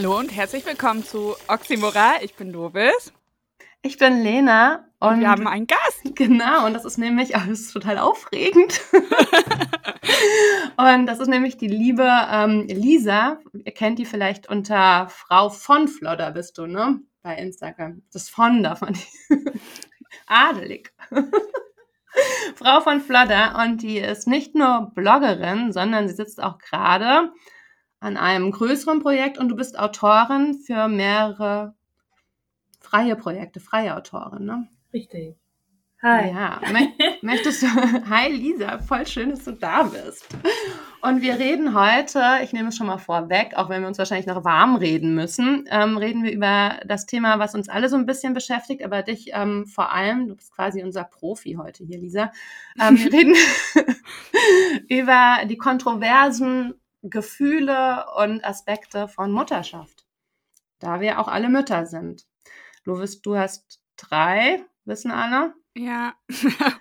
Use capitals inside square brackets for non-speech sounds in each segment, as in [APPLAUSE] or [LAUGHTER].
Hallo und herzlich willkommen zu Oxymoral. Ich bin Dovis. Ich bin Lena und, und wir haben einen Gast. [LAUGHS] Genau, und das ist nämlich, oh, das ist total aufregend. [LAUGHS] und das ist nämlich die liebe ähm, Lisa. Ihr kennt die vielleicht unter Frau von Flodder, bist du, ne? Bei Instagram. Das von davon. [LAUGHS] Adelig. Frau von Flodder und die ist nicht nur Bloggerin, sondern sie sitzt auch gerade an einem größeren Projekt und du bist Autorin für mehrere freie Projekte, freie Autorin, ne? Richtig. Hi. Ja, [LAUGHS] möchtest du, [LAUGHS] hi Lisa, voll schön, dass du da bist. Und wir reden heute, ich nehme es schon mal vorweg, auch wenn wir uns wahrscheinlich noch warm reden müssen, ähm, reden wir über das Thema, was uns alle so ein bisschen beschäftigt, aber dich ähm, vor allem, du bist quasi unser Profi heute hier, Lisa. Ähm, wir [LAUGHS] reden über die kontroversen Gefühle und Aspekte von Mutterschaft, da wir auch alle Mütter sind. Du, wirst, du hast drei, wissen alle? Ja.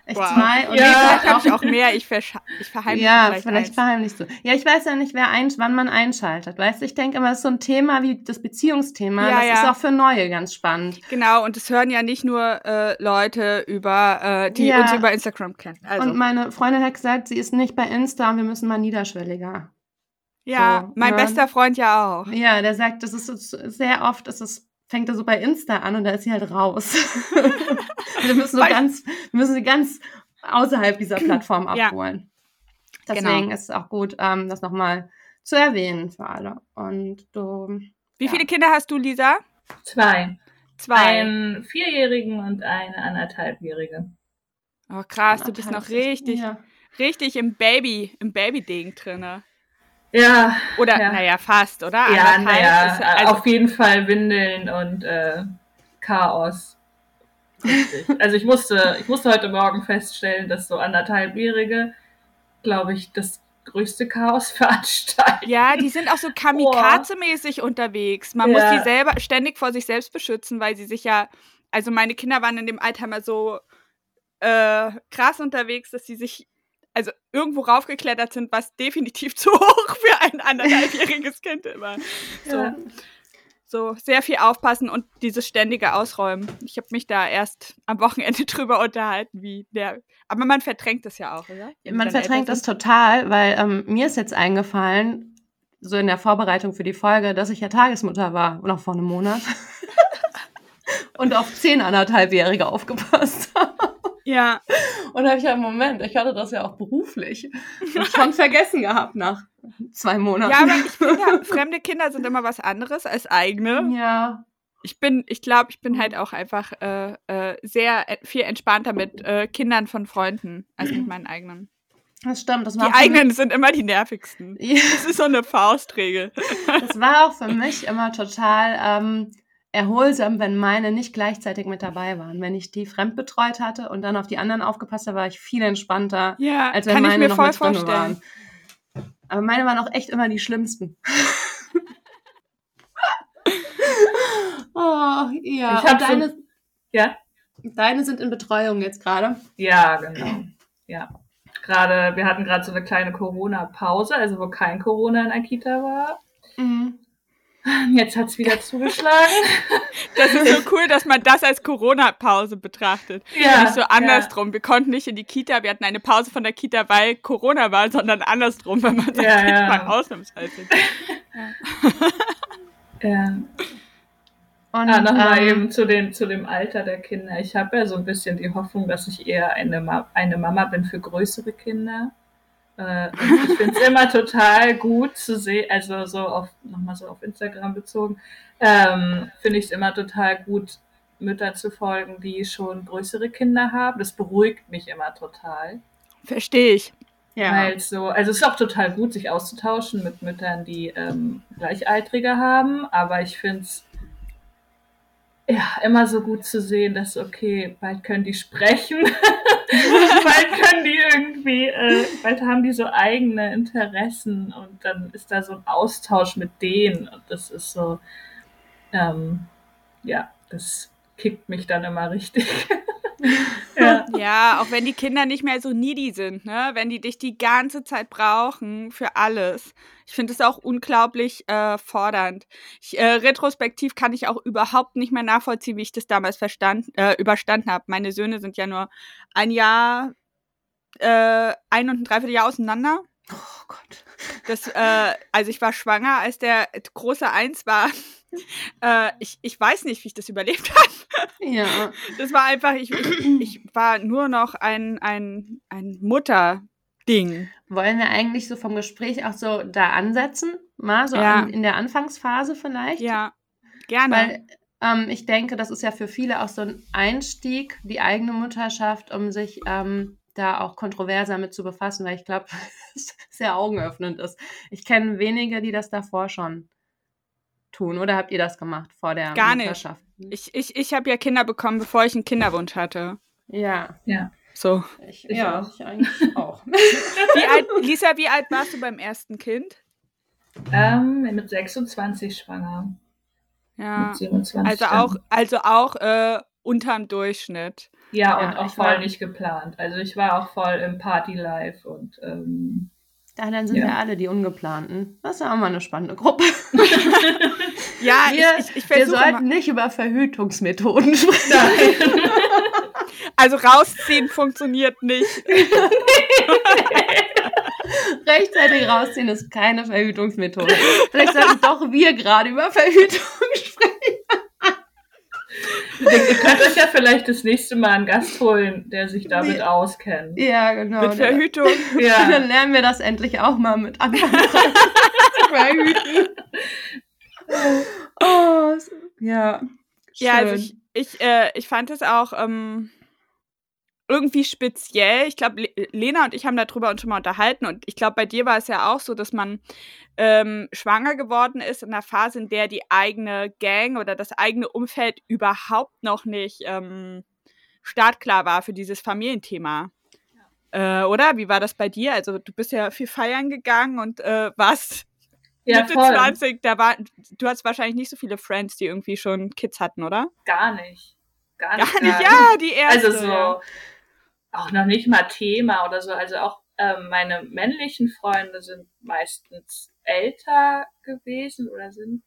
Ich wow. zwei. Und ja, vielleicht habe ich auch mehr. Ich, ich verheimliche Ja, vielleicht, vielleicht verheimlichst du. Ja, ich weiß ja nicht, wer ein, wann man einschaltet. Weißt du, ich denke immer, das ist so ein Thema wie das Beziehungsthema. Ja, das ja. ist auch für Neue ganz spannend. Genau, und es hören ja nicht nur äh, Leute über, äh, die ja. uns über Instagram kennen. Also. Und meine Freundin hat gesagt, sie ist nicht bei Insta und wir müssen mal niederschwelliger. Ja, so, mein hören. bester Freund ja auch. Ja, der sagt, das ist sehr oft, ist es fängt er so bei Insta an und da ist sie halt raus. [LAUGHS] wir müssen so ganz, wir müssen sie ganz außerhalb dieser [CLEARS THROAT] Plattform abholen. Ja. Deswegen genau. ist es auch gut, ähm, das nochmal zu erwähnen für alle. Und du. Wie ja. viele Kinder hast du, Lisa? Zwei. Zwei. Einen Vierjährigen und eine anderthalbjährige. Oh krass, du bist noch richtig, ja. richtig im Baby, im Baby-Ding drinne. Ja. Oder, ja. naja, fast, oder? Ja, naja, also auf jeden Fall Windeln und äh, Chaos. also ich musste, ich musste heute Morgen feststellen, dass so anderthalbjährige, glaube ich, das größte Chaos [LAUGHS] veranstalten. Ja, die sind auch so kamikaze-mäßig unterwegs. Man ja. muss die selber ständig vor sich selbst beschützen, weil sie sich ja, also meine Kinder waren in dem Alter mal so äh, krass unterwegs, dass sie sich also irgendwo raufgeklettert sind, was definitiv [LAUGHS] zu hoch für ein anderthalbjähriges Kind immer. [LAUGHS] So, ja. so sehr viel aufpassen und dieses ständige Ausräumen. Ich habe mich da erst am Wochenende [LAUGHS] drüber unterhalten, wie der. Aber man verdrängt das ja auch, oder? Wenn man verdrängt das total, weil ähm, mir ist jetzt eingefallen, so in der Vorbereitung für die Folge, dass ich ja Tagesmutter war, noch vor einem Monat. und auf zehn anderthalbjährige aufgepasst habe. Ja. Und da habe ich ja, Moment, ich hatte das ja auch beruflich schon vergessen gehabt nach zwei Monaten. Ja, aber ich finde, fremde Kinder sind immer was anderes als eigene. Ja. Ich bin, ich glaube, ich bin halt auch einfach äh, äh, sehr viel entspannter mit äh, Kindern von Freunden als mit meinen eigenen. Das stimmt. Das die eigenen sind immer die nervigsten. Ja. Das ist so eine Faustregel. Das war auch für mich immer total ähm, erholsam, wenn meine nicht gleichzeitig mit dabei waren. Wenn ich die fremdbetreut hatte und dann auf die anderen aufgepasst habe, war ich viel entspannter, ja, als wenn meine noch mit drin vorstellen. waren. Aber meine waren auch echt immer die schlimmsten. [LAUGHS] oh, ja. Ich habe deine, so, ja? deine sind in Betreuung jetzt gerade. Ja, genau. Ja. Gerade, wir hatten gerade so eine kleine Corona-Pause, also wo kein Corona in der Kita war. Mhm. [LAUGHS] Jetzt hat es wieder zugeschlagen. [LAUGHS] Das ist so cool, dass man das als Corona-Pause betrachtet. Ja, nicht so andersrum. Ja. Wir konnten nicht in die Kita, wir hatten eine Pause von der Kita, weil Corona war, sondern andersrum, wenn man das ja, ja. mal ausnahmsweise. [LAUGHS] Ja. ja. Und ah, nochmal ähm, eben zu, den, zu dem Alter der Kinder. Ich habe ja so ein bisschen die Hoffnung, dass ich eher eine, Ma eine Mama bin für größere Kinder. Äh, ich finde es immer total gut zu sehen, also so auf, nochmal so auf Instagram bezogen, ähm, finde ich es immer total gut, Mütter zu folgen, die schon größere Kinder haben. Das beruhigt mich immer total. Verstehe ich. Ja. Weil so, also es ist auch total gut, sich auszutauschen mit Müttern, die ähm, Gleichaltrige haben, aber ich finde es ja, immer so gut zu sehen, dass, okay, bald können die sprechen, [LAUGHS] bald können die irgendwie, äh, bald haben die so eigene Interessen und dann ist da so ein Austausch mit denen und das ist so, ähm, ja, das kickt mich dann immer richtig. Ja. [LAUGHS] ja, auch wenn die Kinder nicht mehr so needy sind, ne? Wenn die dich die ganze Zeit brauchen für alles. Ich finde es auch unglaublich äh, fordernd. Ich, äh, retrospektiv kann ich auch überhaupt nicht mehr nachvollziehen, wie ich das damals verstand, äh, überstanden habe. Meine Söhne sind ja nur ein Jahr, äh, ein und ein Dreivierteljahr auseinander. Oh Gott. Das, äh, also ich war schwanger, als der große Eins war. [LAUGHS] Äh, ich, ich weiß nicht, wie ich das überlebt habe. Ja. [LAUGHS] Das war einfach, ich, ich, ich war nur noch ein, ein, ein Mutter-Ding. Wollen wir eigentlich so vom Gespräch auch so da ansetzen? Mal so ja. an, in der Anfangsphase vielleicht? Ja, gerne. Weil ähm, ich denke, das ist ja für viele auch so ein Einstieg, die eigene Mutterschaft, um sich ähm, da auch kontroverser mit zu befassen, weil ich glaube, [LAUGHS] es sehr augenöffnend ist. Ich kenne wenige, die das davor schon tun. Oder habt ihr das gemacht vor der Gar Mutterschaft? Nicht. Ich, ich, ich habe ja Kinder bekommen, bevor ich einen Kinderwunsch hatte. Ja. Ja. So. Ich, ich ja, auch. ich eigentlich auch. [LAUGHS] [LAUGHS] wie alt, Lisa, wie alt warst du beim ersten Kind? Ähm, mit 26 schwanger. Ja. also auch, also auch äh, unterm Durchschnitt. Ja, ja und auch voll war, nicht geplant. Also ich war auch voll im Party-Life und ähm, ja, dann sind ja. wir alle die Ungeplanten. Das ist ja auch mal eine spannende Gruppe. [LAUGHS] ja, wir, ich, ich, ich wir sollten mal. nicht über Verhütungsmethoden sprechen. [LAUGHS] also rausziehen funktioniert nicht. [LAUGHS] Rechtzeitig rausziehen ist keine Verhütungsmethode. Vielleicht sollten doch wir gerade über Verhütung sprechen. Ihr könnt euch ja vielleicht das nächste Mal einen Gast holen, der sich damit auskennt. Ja, genau. Mit Verhütung. Ja. Dann lernen wir das endlich auch mal mit anderen zu [LAUGHS] verhüten. Oh, ja. Schön. Ja, also ich, ich, äh, ich fand es auch ähm, irgendwie speziell. Ich glaube, Lena und ich haben darüber uns schon mal unterhalten und ich glaube, bei dir war es ja auch so, dass man ähm, schwanger geworden ist in einer Phase, in der die eigene Gang oder das eigene Umfeld überhaupt noch nicht ähm, startklar war für dieses Familienthema. Ja. Äh, oder? Wie war das bei dir? Also du bist ja viel feiern gegangen und äh, warst ja, Mitte voll. 20, da war, du hast wahrscheinlich nicht so viele Friends, die irgendwie schon Kids hatten, oder? Gar nicht. Gar nicht. Gar nicht, ja, die erste. Also so, auch noch nicht mal Thema oder so. Also auch ähm, meine männlichen Freunde sind meistens älter gewesen oder sind.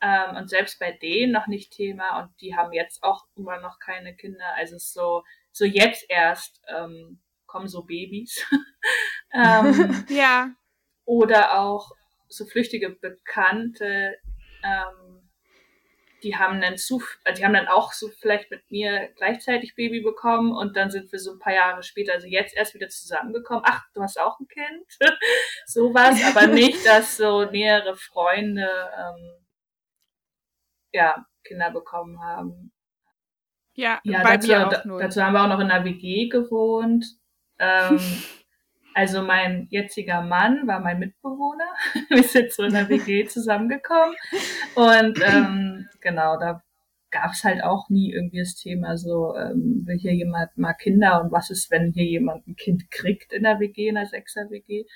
Ähm, und selbst bei denen noch nicht Thema und die haben jetzt auch immer noch keine Kinder. Also so, so jetzt erst ähm, kommen so Babys. [LAUGHS] ähm, [LAUGHS] ja. Oder auch so flüchtige Bekannte, ähm, die haben dann zu, also die haben dann auch so vielleicht mit mir gleichzeitig Baby bekommen und dann sind wir so ein paar Jahre später, also jetzt erst wieder zusammengekommen. Ach, du hast auch ein Kind? [LAUGHS] Sowas, aber [LAUGHS] nicht, dass so nähere Freunde ähm, ja, Kinder bekommen haben. Ja, ja bei dazu, mir auch nur. dazu haben wir auch noch in einer WG gewohnt. Ähm, [LAUGHS] Also mein jetziger Mann war mein Mitbewohner. [LAUGHS] Wir sind so in der WG zusammengekommen. Und ähm, genau, da gab es halt auch nie irgendwie das Thema so, ähm, will hier jemand mal Kinder und was ist, wenn hier jemand ein Kind kriegt in der WG, in der Sechser-WG.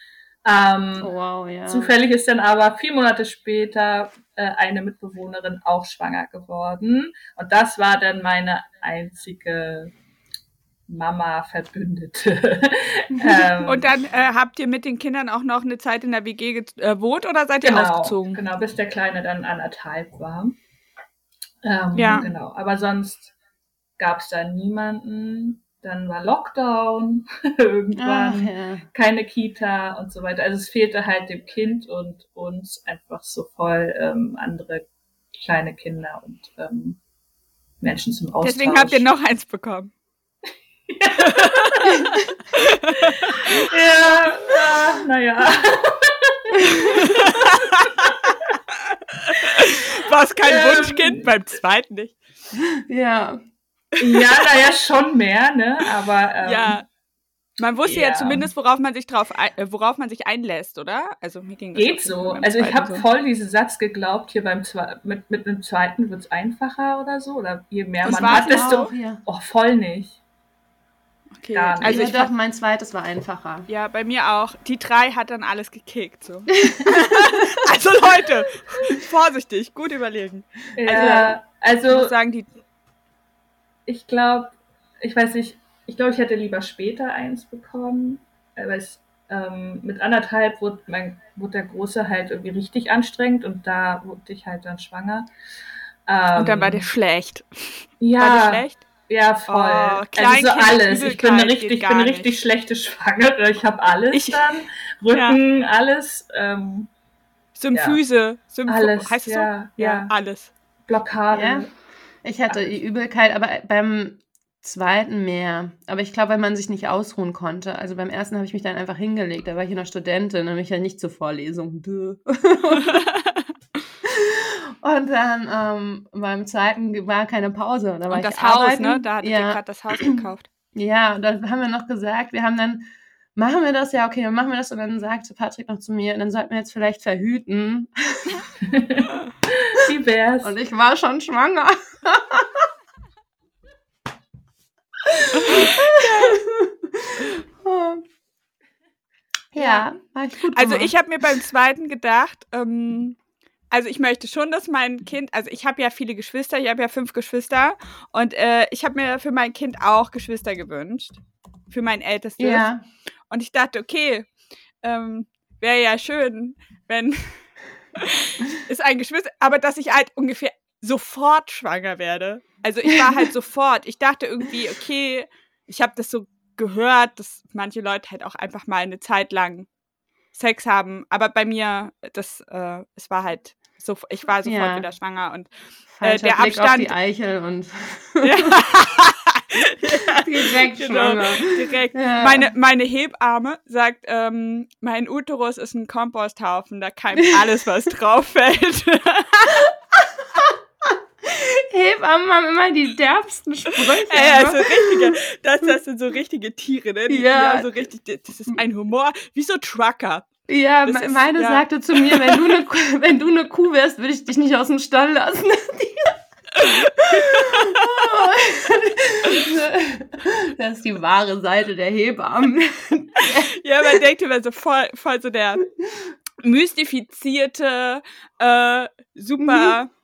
Ähm, oh, wow, ja. Zufällig ist dann aber vier Monate später äh, eine Mitbewohnerin auch schwanger geworden. Und das war dann meine einzige Mama-Verbündete. [LAUGHS] ähm, und dann äh, habt ihr mit den Kindern auch noch eine Zeit in der WG gewohnt äh, oder seid ihr genau, ausgezogen? Genau, bis der Kleine dann anderthalb war. Ähm, ja. Genau, aber sonst gab es da niemanden. Dann war Lockdown [LAUGHS] irgendwann, ja. keine Kita und so weiter. Also es fehlte halt dem Kind und uns einfach so voll ähm, andere kleine Kinder und ähm, Menschen zum Austausch. Deswegen habt ihr noch eins bekommen ja, ja naja. War es kein ähm, Wunschkind? Beim zweiten nicht. Ja. Ja, naja, schon mehr, ne? Aber. Ähm, ja. Man wusste ja. ja. zumindest, worauf man sich drauf, äh, worauf man sich einlässt, oder? Also mir ging das Geht so. Also ich habe so. voll diesen Satz geglaubt, hier beim Zwe mit, mit einem zweiten wird es einfacher oder so. Oder je mehr das man hat, desto. Oh, voll nicht. Okay. Gar nicht. Also ich dachte, mein zweites war einfacher. Ja, bei mir auch. Die drei hat dann alles gekickt. So. [LAUGHS] also Leute, vorsichtig, gut überlegen. Ja, also, also ich sagen die. Ich glaube, ich weiß nicht, ich glaube, ich hätte lieber später eins bekommen, weil es ähm, mit anderthalb wurde, mein, wurde der Große halt irgendwie richtig anstrengend und da wurde ich halt dann schwanger. Ähm, und dann war der schlecht. Ja. War der schlecht? Ja, voll. Oh, also so alles. Ich bin eine richtig, ich bin eine richtig schlechte Schwangere. Ich habe alles ich, dann. Rücken, ja. alles. Ähm, Symphyse. Ja. Symph alles. Heißt es ja, so? Ja, alles. Blockade. Ja. Ich hatte die Übelkeit, aber beim zweiten mehr. Aber ich glaube, weil man sich nicht ausruhen konnte. Also beim ersten habe ich mich dann einfach hingelegt. Da war ich noch Studentin, nämlich ja nicht zur Vorlesung. [LAUGHS] [LAUGHS] Und dann ähm, beim zweiten war keine Pause. Da war und das ich Haus, arbeiten. ne? Da hattet ja. ihr gerade das Haus gekauft. Ja, und dann haben wir noch gesagt, wir haben dann, machen wir das? Ja, okay, dann machen wir das. Und dann sagte Patrick noch zu mir, dann sollten wir jetzt vielleicht verhüten. [LAUGHS] Wie wär's? Und ich war schon schwanger. [LAUGHS] ja, war ich gut. Also ich habe mir beim zweiten gedacht, ähm, also ich möchte schon, dass mein Kind, also ich habe ja viele Geschwister, ich habe ja fünf Geschwister und äh, ich habe mir für mein Kind auch Geschwister gewünscht, für mein ältestes. Ja. Und ich dachte, okay, ähm, wäre ja schön, wenn [LAUGHS] ist ein Geschwister, aber dass ich halt ungefähr sofort schwanger werde. Also ich war halt [LAUGHS] sofort. Ich dachte irgendwie, okay, ich habe das so gehört, dass manche Leute halt auch einfach mal eine Zeit lang Sex haben. Aber bei mir, das, äh, es war halt so, ich war sofort ja. wieder schwanger und äh, der Blick Abstand. Auf die Eichel und [LAUGHS] [LAUGHS] direkt genau. Direkt. Ja. Meine, meine Hebamme sagt, ähm, mein Uterus ist ein Komposthaufen, da keimt alles, was drauf fällt. [LAUGHS] Hebammen haben immer die derbsten Sprüche. Ja, ja, so richtige, das, das sind so richtige Tiere, ne? Die, ja. so richtig, das ist ein Humor, wie so Trucker. Ja, das meine ist, ja. sagte zu mir, wenn du, eine, [LAUGHS] wenn du eine Kuh wärst, würde ich dich nicht aus dem Stall lassen. [LAUGHS] das ist die wahre Seite der Hebammen. ja, man denkt immer so voll, voll so der [LAUGHS] mystifizierte, äh, super mhm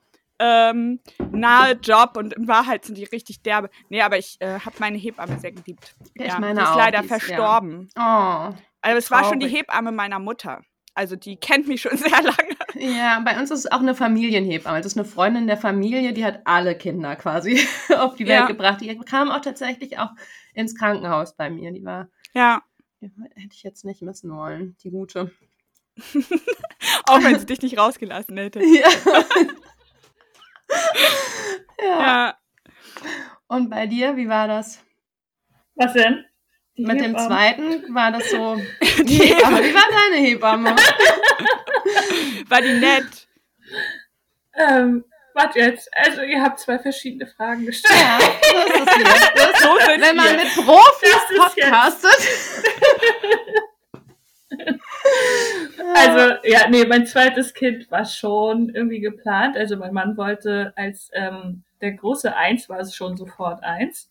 ähm, nahe Job und in Wahrheit sind die richtig derbe. Nee, aber ich äh, habe meine Hebamme sehr geliebt. Ja, ich meine die ist auch, leider die ist, verstorben. Ja. Oh, also es war schon die Hebamme meiner Mutter. Also die kennt mich schon [LAUGHS] sehr lange. Ja, bei uns ist es auch eine Familienhebamme. Das ist eine Freundin der Familie, die hat alle Kinder quasi [LAUGHS] auf die Welt ja. gebracht. Die kam auch tatsächlich auch ins Krankenhaus bei mir. Die war. Ja. Die hätte ich jetzt nicht missen wollen, die gute. [LAUGHS] auch wenn sie dich nicht rausgelassen hätte. Ja. [LAUGHS] ja. ja. Und bei dir, wie war das? Was denn? Die Mit Hebamme. dem zweiten war das so. [LAUGHS] Die Hebamme. Wie war deine Hebamme? [LAUGHS] war die nett? Ähm, warte jetzt. Also, ihr habt zwei verschiedene Fragen gestellt. Ja, das ist jetzt. Das so wenn man mit Profis podcastet. [LAUGHS] also, ja, nee, mein zweites Kind war schon irgendwie geplant. Also, mein Mann wollte, als ähm, der große Eins war es schon sofort eins.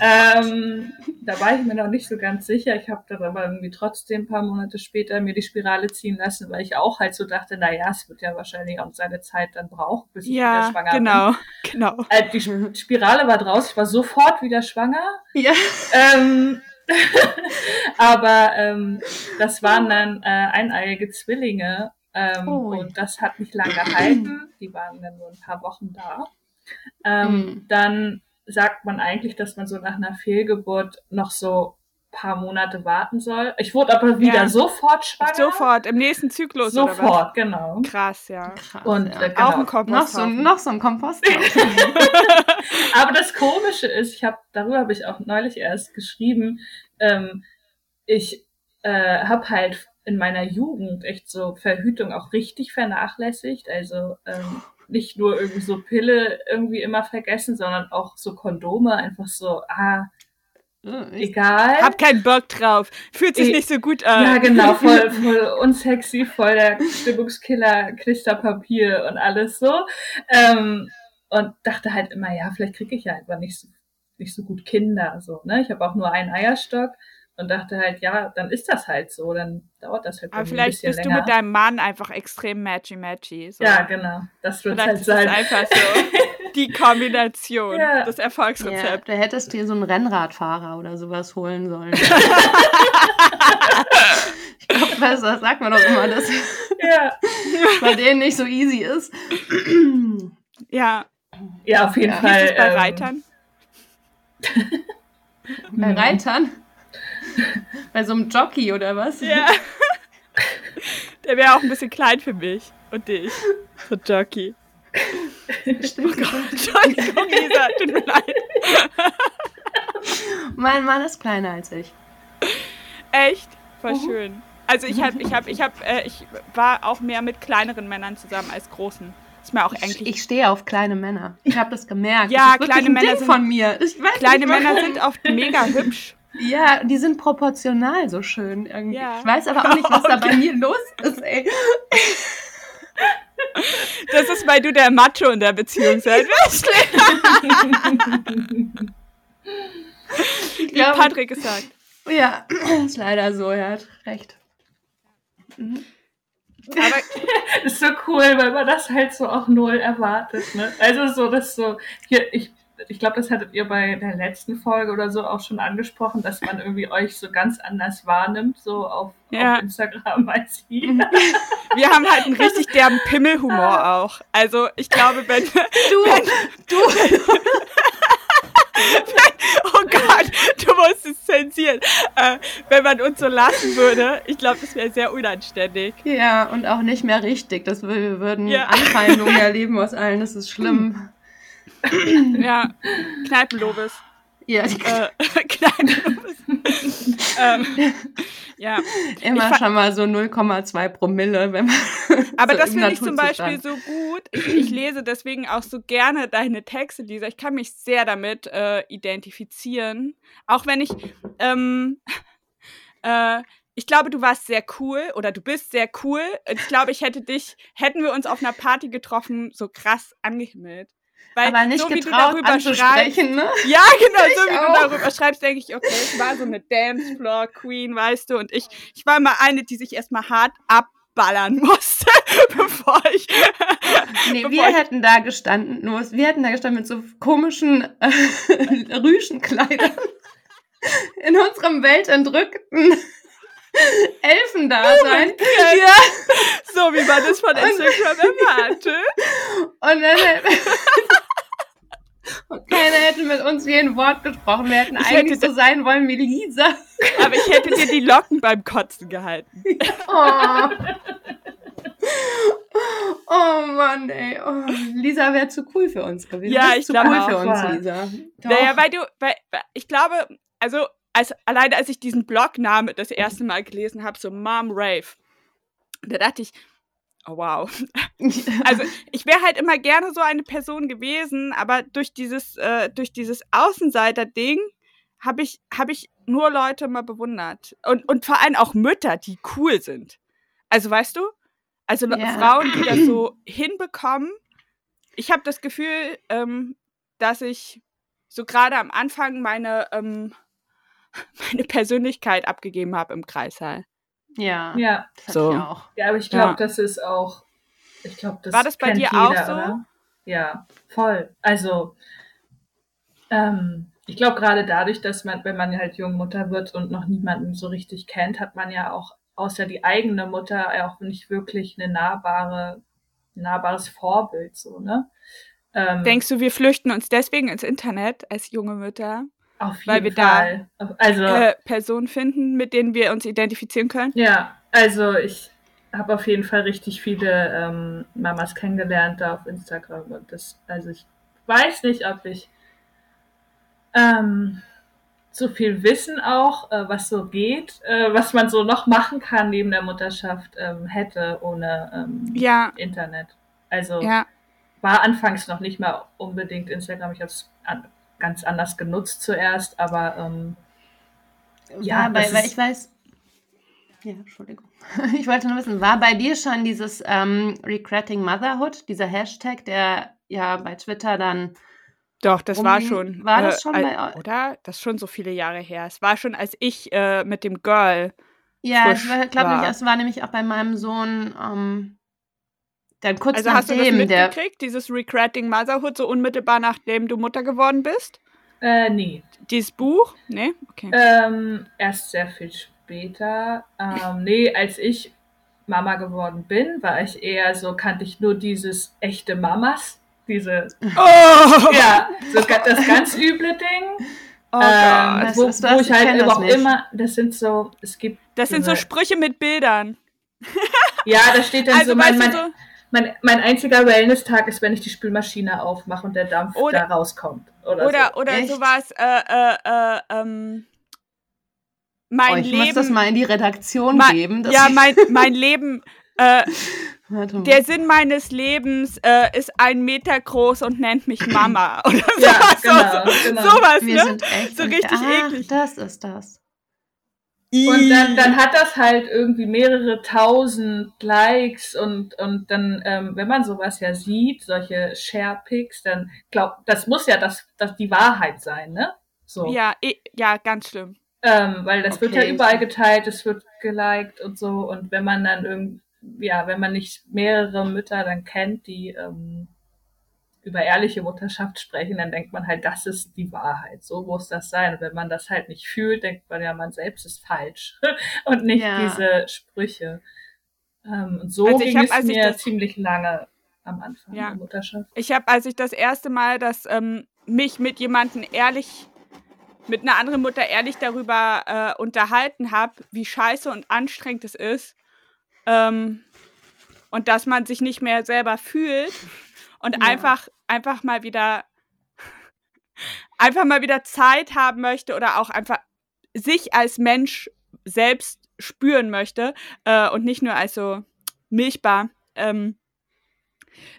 ähm, da war ich mir noch nicht so ganz sicher. Ich habe dann aber irgendwie trotzdem ein paar Monate später mir die Spirale ziehen lassen, weil ich auch halt so dachte, na ja, es wird ja wahrscheinlich auch seine Zeit dann brauchen, bis ich ja, wieder schwanger genau, bin. Genau, genau. Äh, die Spirale war draus, ich war sofort wieder schwanger. Ja. Ähm, [LAUGHS] Aber ähm, das waren dann äh, eineiige Zwillinge ähm, oh. und das hat nicht lange gehalten. Die waren dann nur ein paar Wochen da. Ähm, mm. Dann sagt man eigentlich, dass man so nach einer Fehlgeburt noch so paar Monate warten soll. Ich wurde aber wieder ja. sofort schwanger. Sofort, im nächsten Zyklus. Sofort, genau. Krass, ja. Krass, und ja. Äh, genau. auch ein Kompost. Noch so, noch so ein Kompost. [LAUGHS] aber das Komische ist, ich habe darüber habe ich auch neulich erst geschrieben. Ähm, ich äh, habe halt in meiner Jugend echt so Verhütung auch richtig vernachlässigt. Also ähm, nicht nur irgendwie so Pille irgendwie immer vergessen, sondern auch so Kondome einfach so, ah, Egal. Hab keinen Bock drauf. Fühlt sich ich, nicht so gut an. Ja, genau. [LAUGHS] Voll, voll unsexy, voll der Stimmungskiller, Klisterpapier und alles so. Ähm, und dachte halt immer, ja, vielleicht kriege ich ja einfach nicht so, nicht so gut Kinder. So, ne? Ich habe auch nur einen Eierstock und dachte halt, ja, dann ist das halt so. Dann dauert das halt Aber vielleicht ein bist länger. du mit deinem Mann einfach extrem matchy-matchy. So. Ja, genau. Das wird vielleicht halt sein. einfach so. [LAUGHS] die Kombination, ja. das Erfolgsrezept. Ja, da hättest du dir so einen Rennradfahrer oder sowas holen sollen. [LAUGHS] ich glaube, das sagt man doch immer, dass ja. bei denen nicht so easy ist. ja. Ja, auf jeden ja. Fall. Ist bei ähm, Reitern? bei Reitern? bei so einem Jockey oder was? Ja. Der wäre auch ein bisschen klein für mich und dich. So Jockey. Stimmt. Oh Entschuldigung, [LAUGHS] Lisa, tut mir leid. Mein Mann ist kleiner als ich. Echt? Voll uh schön. Also ich hab, ich hab, ich hab, äh, ich war auch mehr mit kleineren Männern zusammen als großen. Ist mir auch eigentlich. Ich, stehe auf kleine Männer. Ich habe das gemerkt. Ja, das kleine Männer sind von mir. Kleine Männer sind oft mega hübsch. Ja, die sind proportional so schön irgendwie. Ja. Ich weiß aber auch nicht, was da [LAUGHS] bei mir los ist, ey. Das ist, weil du der Macho in der Beziehung seid. Wie glaub, Patrick gesagt. Ja, ist leider so, er hat recht. Mhm. Aber [LAUGHS] ist so cool, weil man das halt so auch null erwartet. Ne? Also so, dass so, hier, ich ich glaube, das hattet ihr bei der letzten Folge oder so auch schon angesprochen, dass man irgendwie euch so ganz anders wahrnimmt, so auf, ja. auf Instagram als hier. Wir haben halt einen richtig derben Pimmelhumor auch. Also ich glaube, wenn du, [LAUGHS] wenn, du, [LAUGHS] oh Gott, du musst es zensieren. Äh, wenn man uns so lassen würde, ich glaube, das wäre sehr unanständig. Ja, und auch nicht mehr richtig. Das wir würden ja. Anfeindungen [LAUGHS] erleben aus allen. Das ist schlimm ja, Kneipenlobes. Ja, die äh, Kneipenlobes. [LAUGHS] ähm, ja. Immer schon mal so 0,2 Promille, wenn man. [LAUGHS] Aber so das finde ich zum Beispiel so gut. Ich, ich, lese deswegen auch so gerne deine Texte, Lisa. Ich kann mich sehr damit äh, identifizieren. Auch wenn ich. Ähm, [LAUGHS] äh, ich glaube, du warst sehr cool oder du bist sehr cool. Ich glaube, ich hätte dich, hätten wir uns auf einer Party getroffen, so krass angehimmelt. Weil aber nicht so, wie getraut, du darüber schreibst, ne? Ja, genau, ich so wie auch. du darüber schreibst, denke ich, okay, ich war so eine Dancefloor Queen, weißt du, und ich, ich war mal eine, die sich erstmal hart abballern [LAUGHS] musste, bevor ich. [LAUGHS] nee, wir hätten da gestanden, nur wir hätten da gestanden mit so komischen äh, [LAUGHS] Rüschenkleidern in unserem weltentrückten Elfen da sein. Oh ja. So wie man das von Instagram erwartet. Und dann und keiner hätte mit uns wie ein Wort gesprochen. Wir hätten ich eigentlich hätte so sein wollen wie Lisa. Aber ich hätte dir die Locken beim Kotzen gehalten. Oh. Oh Mann, ey. Oh, Lisa wäre zu cool für uns gewesen. Ja, ich glaube cool auch. für uns, Lisa. Doch. Naja, weil du, weil, ich glaube, also als, alleine als ich diesen Blogname das erste Mal gelesen habe, so Mom Rave, da dachte ich, oh wow. [LAUGHS] also ich wäre halt immer gerne so eine Person gewesen, aber durch dieses, äh, durch dieses Außenseiter-Ding habe ich, hab ich nur Leute mal bewundert. Und, und vor allem auch Mütter, die cool sind. Also weißt du? Also ja. Frauen, die das so hinbekommen. Ich habe das Gefühl, ähm, dass ich so gerade am Anfang meine ähm, [LAUGHS] meine Persönlichkeit abgegeben habe im Kreissaal. Ja, ja. Das so. ich auch. Ja, aber ich glaube, ja. das ist auch, ich glaube, das War das bei dir jeder, auch so? Oder? Ja, voll. Also, ähm, ich glaube, gerade dadurch, dass man, wenn man halt junge Mutter wird und noch niemanden so richtig kennt, hat man ja auch außer die eigene Mutter auch nicht wirklich eine nahbare, nahbares Vorbild, so, ne? Ähm, Denkst du, wir flüchten uns deswegen ins Internet als junge Mütter? Auf jeden weil wir Fall. da also, äh, Personen finden, mit denen wir uns identifizieren können. Ja, also ich habe auf jeden Fall richtig viele ähm, Mamas kennengelernt da auf Instagram und das, also ich weiß nicht, ob ich ähm, so viel Wissen auch, äh, was so geht, äh, was man so noch machen kann neben der Mutterschaft ähm, hätte ohne ähm, ja. Internet. Also ja. war anfangs noch nicht mal unbedingt Instagram. Ich habe es ganz anders genutzt zuerst, aber ähm, ja, weil, weil ich weiß. Ja, Entschuldigung. [LAUGHS] Ich wollte nur wissen, war bei dir schon dieses ähm, Regretting Motherhood, dieser Hashtag, der ja bei Twitter dann. Doch, das um, war schon. War das äh, schon äh, bei Oder? Das ist schon so viele Jahre her. Es war schon, als ich äh, mit dem Girl. Ja, ich glaube, es war nämlich auch bei meinem Sohn. Ähm, Dann kurz also nachdem, hast du das der mitgekriegt, dieses Regretting Motherhood, so unmittelbar nachdem du Mutter geworden bist? Äh, nee. Dieses Buch? Nee? Okay. Ähm, erst sehr viel später. Ähm, nee, als ich Mama geworden bin, war ich eher so, kannte ich nur dieses echte Mamas. Diese, [LAUGHS] oh! ja, so, das ganz üble Ding. Oh ähm, Gott. wo, ist wo ich halt auch nicht. immer, das sind so, es gibt. Das sind so Sprüche mit Bildern. Ja, da steht dann [LAUGHS] Also, so, mein, weißt du, mein, so, mein, mein einziger Wellness-Tag ist, wenn ich die Spülmaschine aufmache und der Dampf Oder- da rauskommt. Oder, oder, so. oder sowas, äh, äh, äh, ähm, mein oh, ich Leben. muss das mal in die Redaktion mein- geben. ja, mein, mein Leben, äh, [LAUGHS] der Sinn meines Lebens äh, ist ein Meter groß und nennt mich Mama. [LAUGHS] Oder Ja, sowas. genau, so, genau. sowas, Wir ne? sind echt So richtig Ach, eklig. Das ist das. Und dann, dann hat das halt irgendwie mehrere tausend Likes und, und dann, ähm, wenn man sowas ja sieht, solche Share-Pics, dann glaubt, das muss ja das, das die Wahrheit sein, ne? So. Ja, eh, ja, ganz schlimm. Ähm, weil das wird ja Okay. überall geteilt, es wird geliked und so. Und wenn man dann irgendwie, ja, wenn man nicht mehrere Mütter dann kennt, die ähm, über ehrliche Mutterschaft sprechen, dann denkt man halt, das ist die Wahrheit. So muss das sein. Und wenn man das halt nicht fühlt, denkt man ja, man selbst ist falsch [LAUGHS] und nicht Ja. diese Sprüche. Ähm, und so Also ging hab, es mir ziemlich lange am Anfang Ja. der Mutterschaft. Ich habe, als ich das erste Mal das, ähm, mich mit jemandem ehrlich, mit einer anderen Mutter ehrlich darüber äh, unterhalten habe, wie scheiße und anstrengend es ist ähm, und dass man sich nicht mehr selber fühlt und Ja. einfach, einfach mal wieder, einfach mal wieder Zeit haben möchte oder auch einfach sich als Mensch selbst spüren möchte äh, und nicht nur als so Milchbar. Ähm,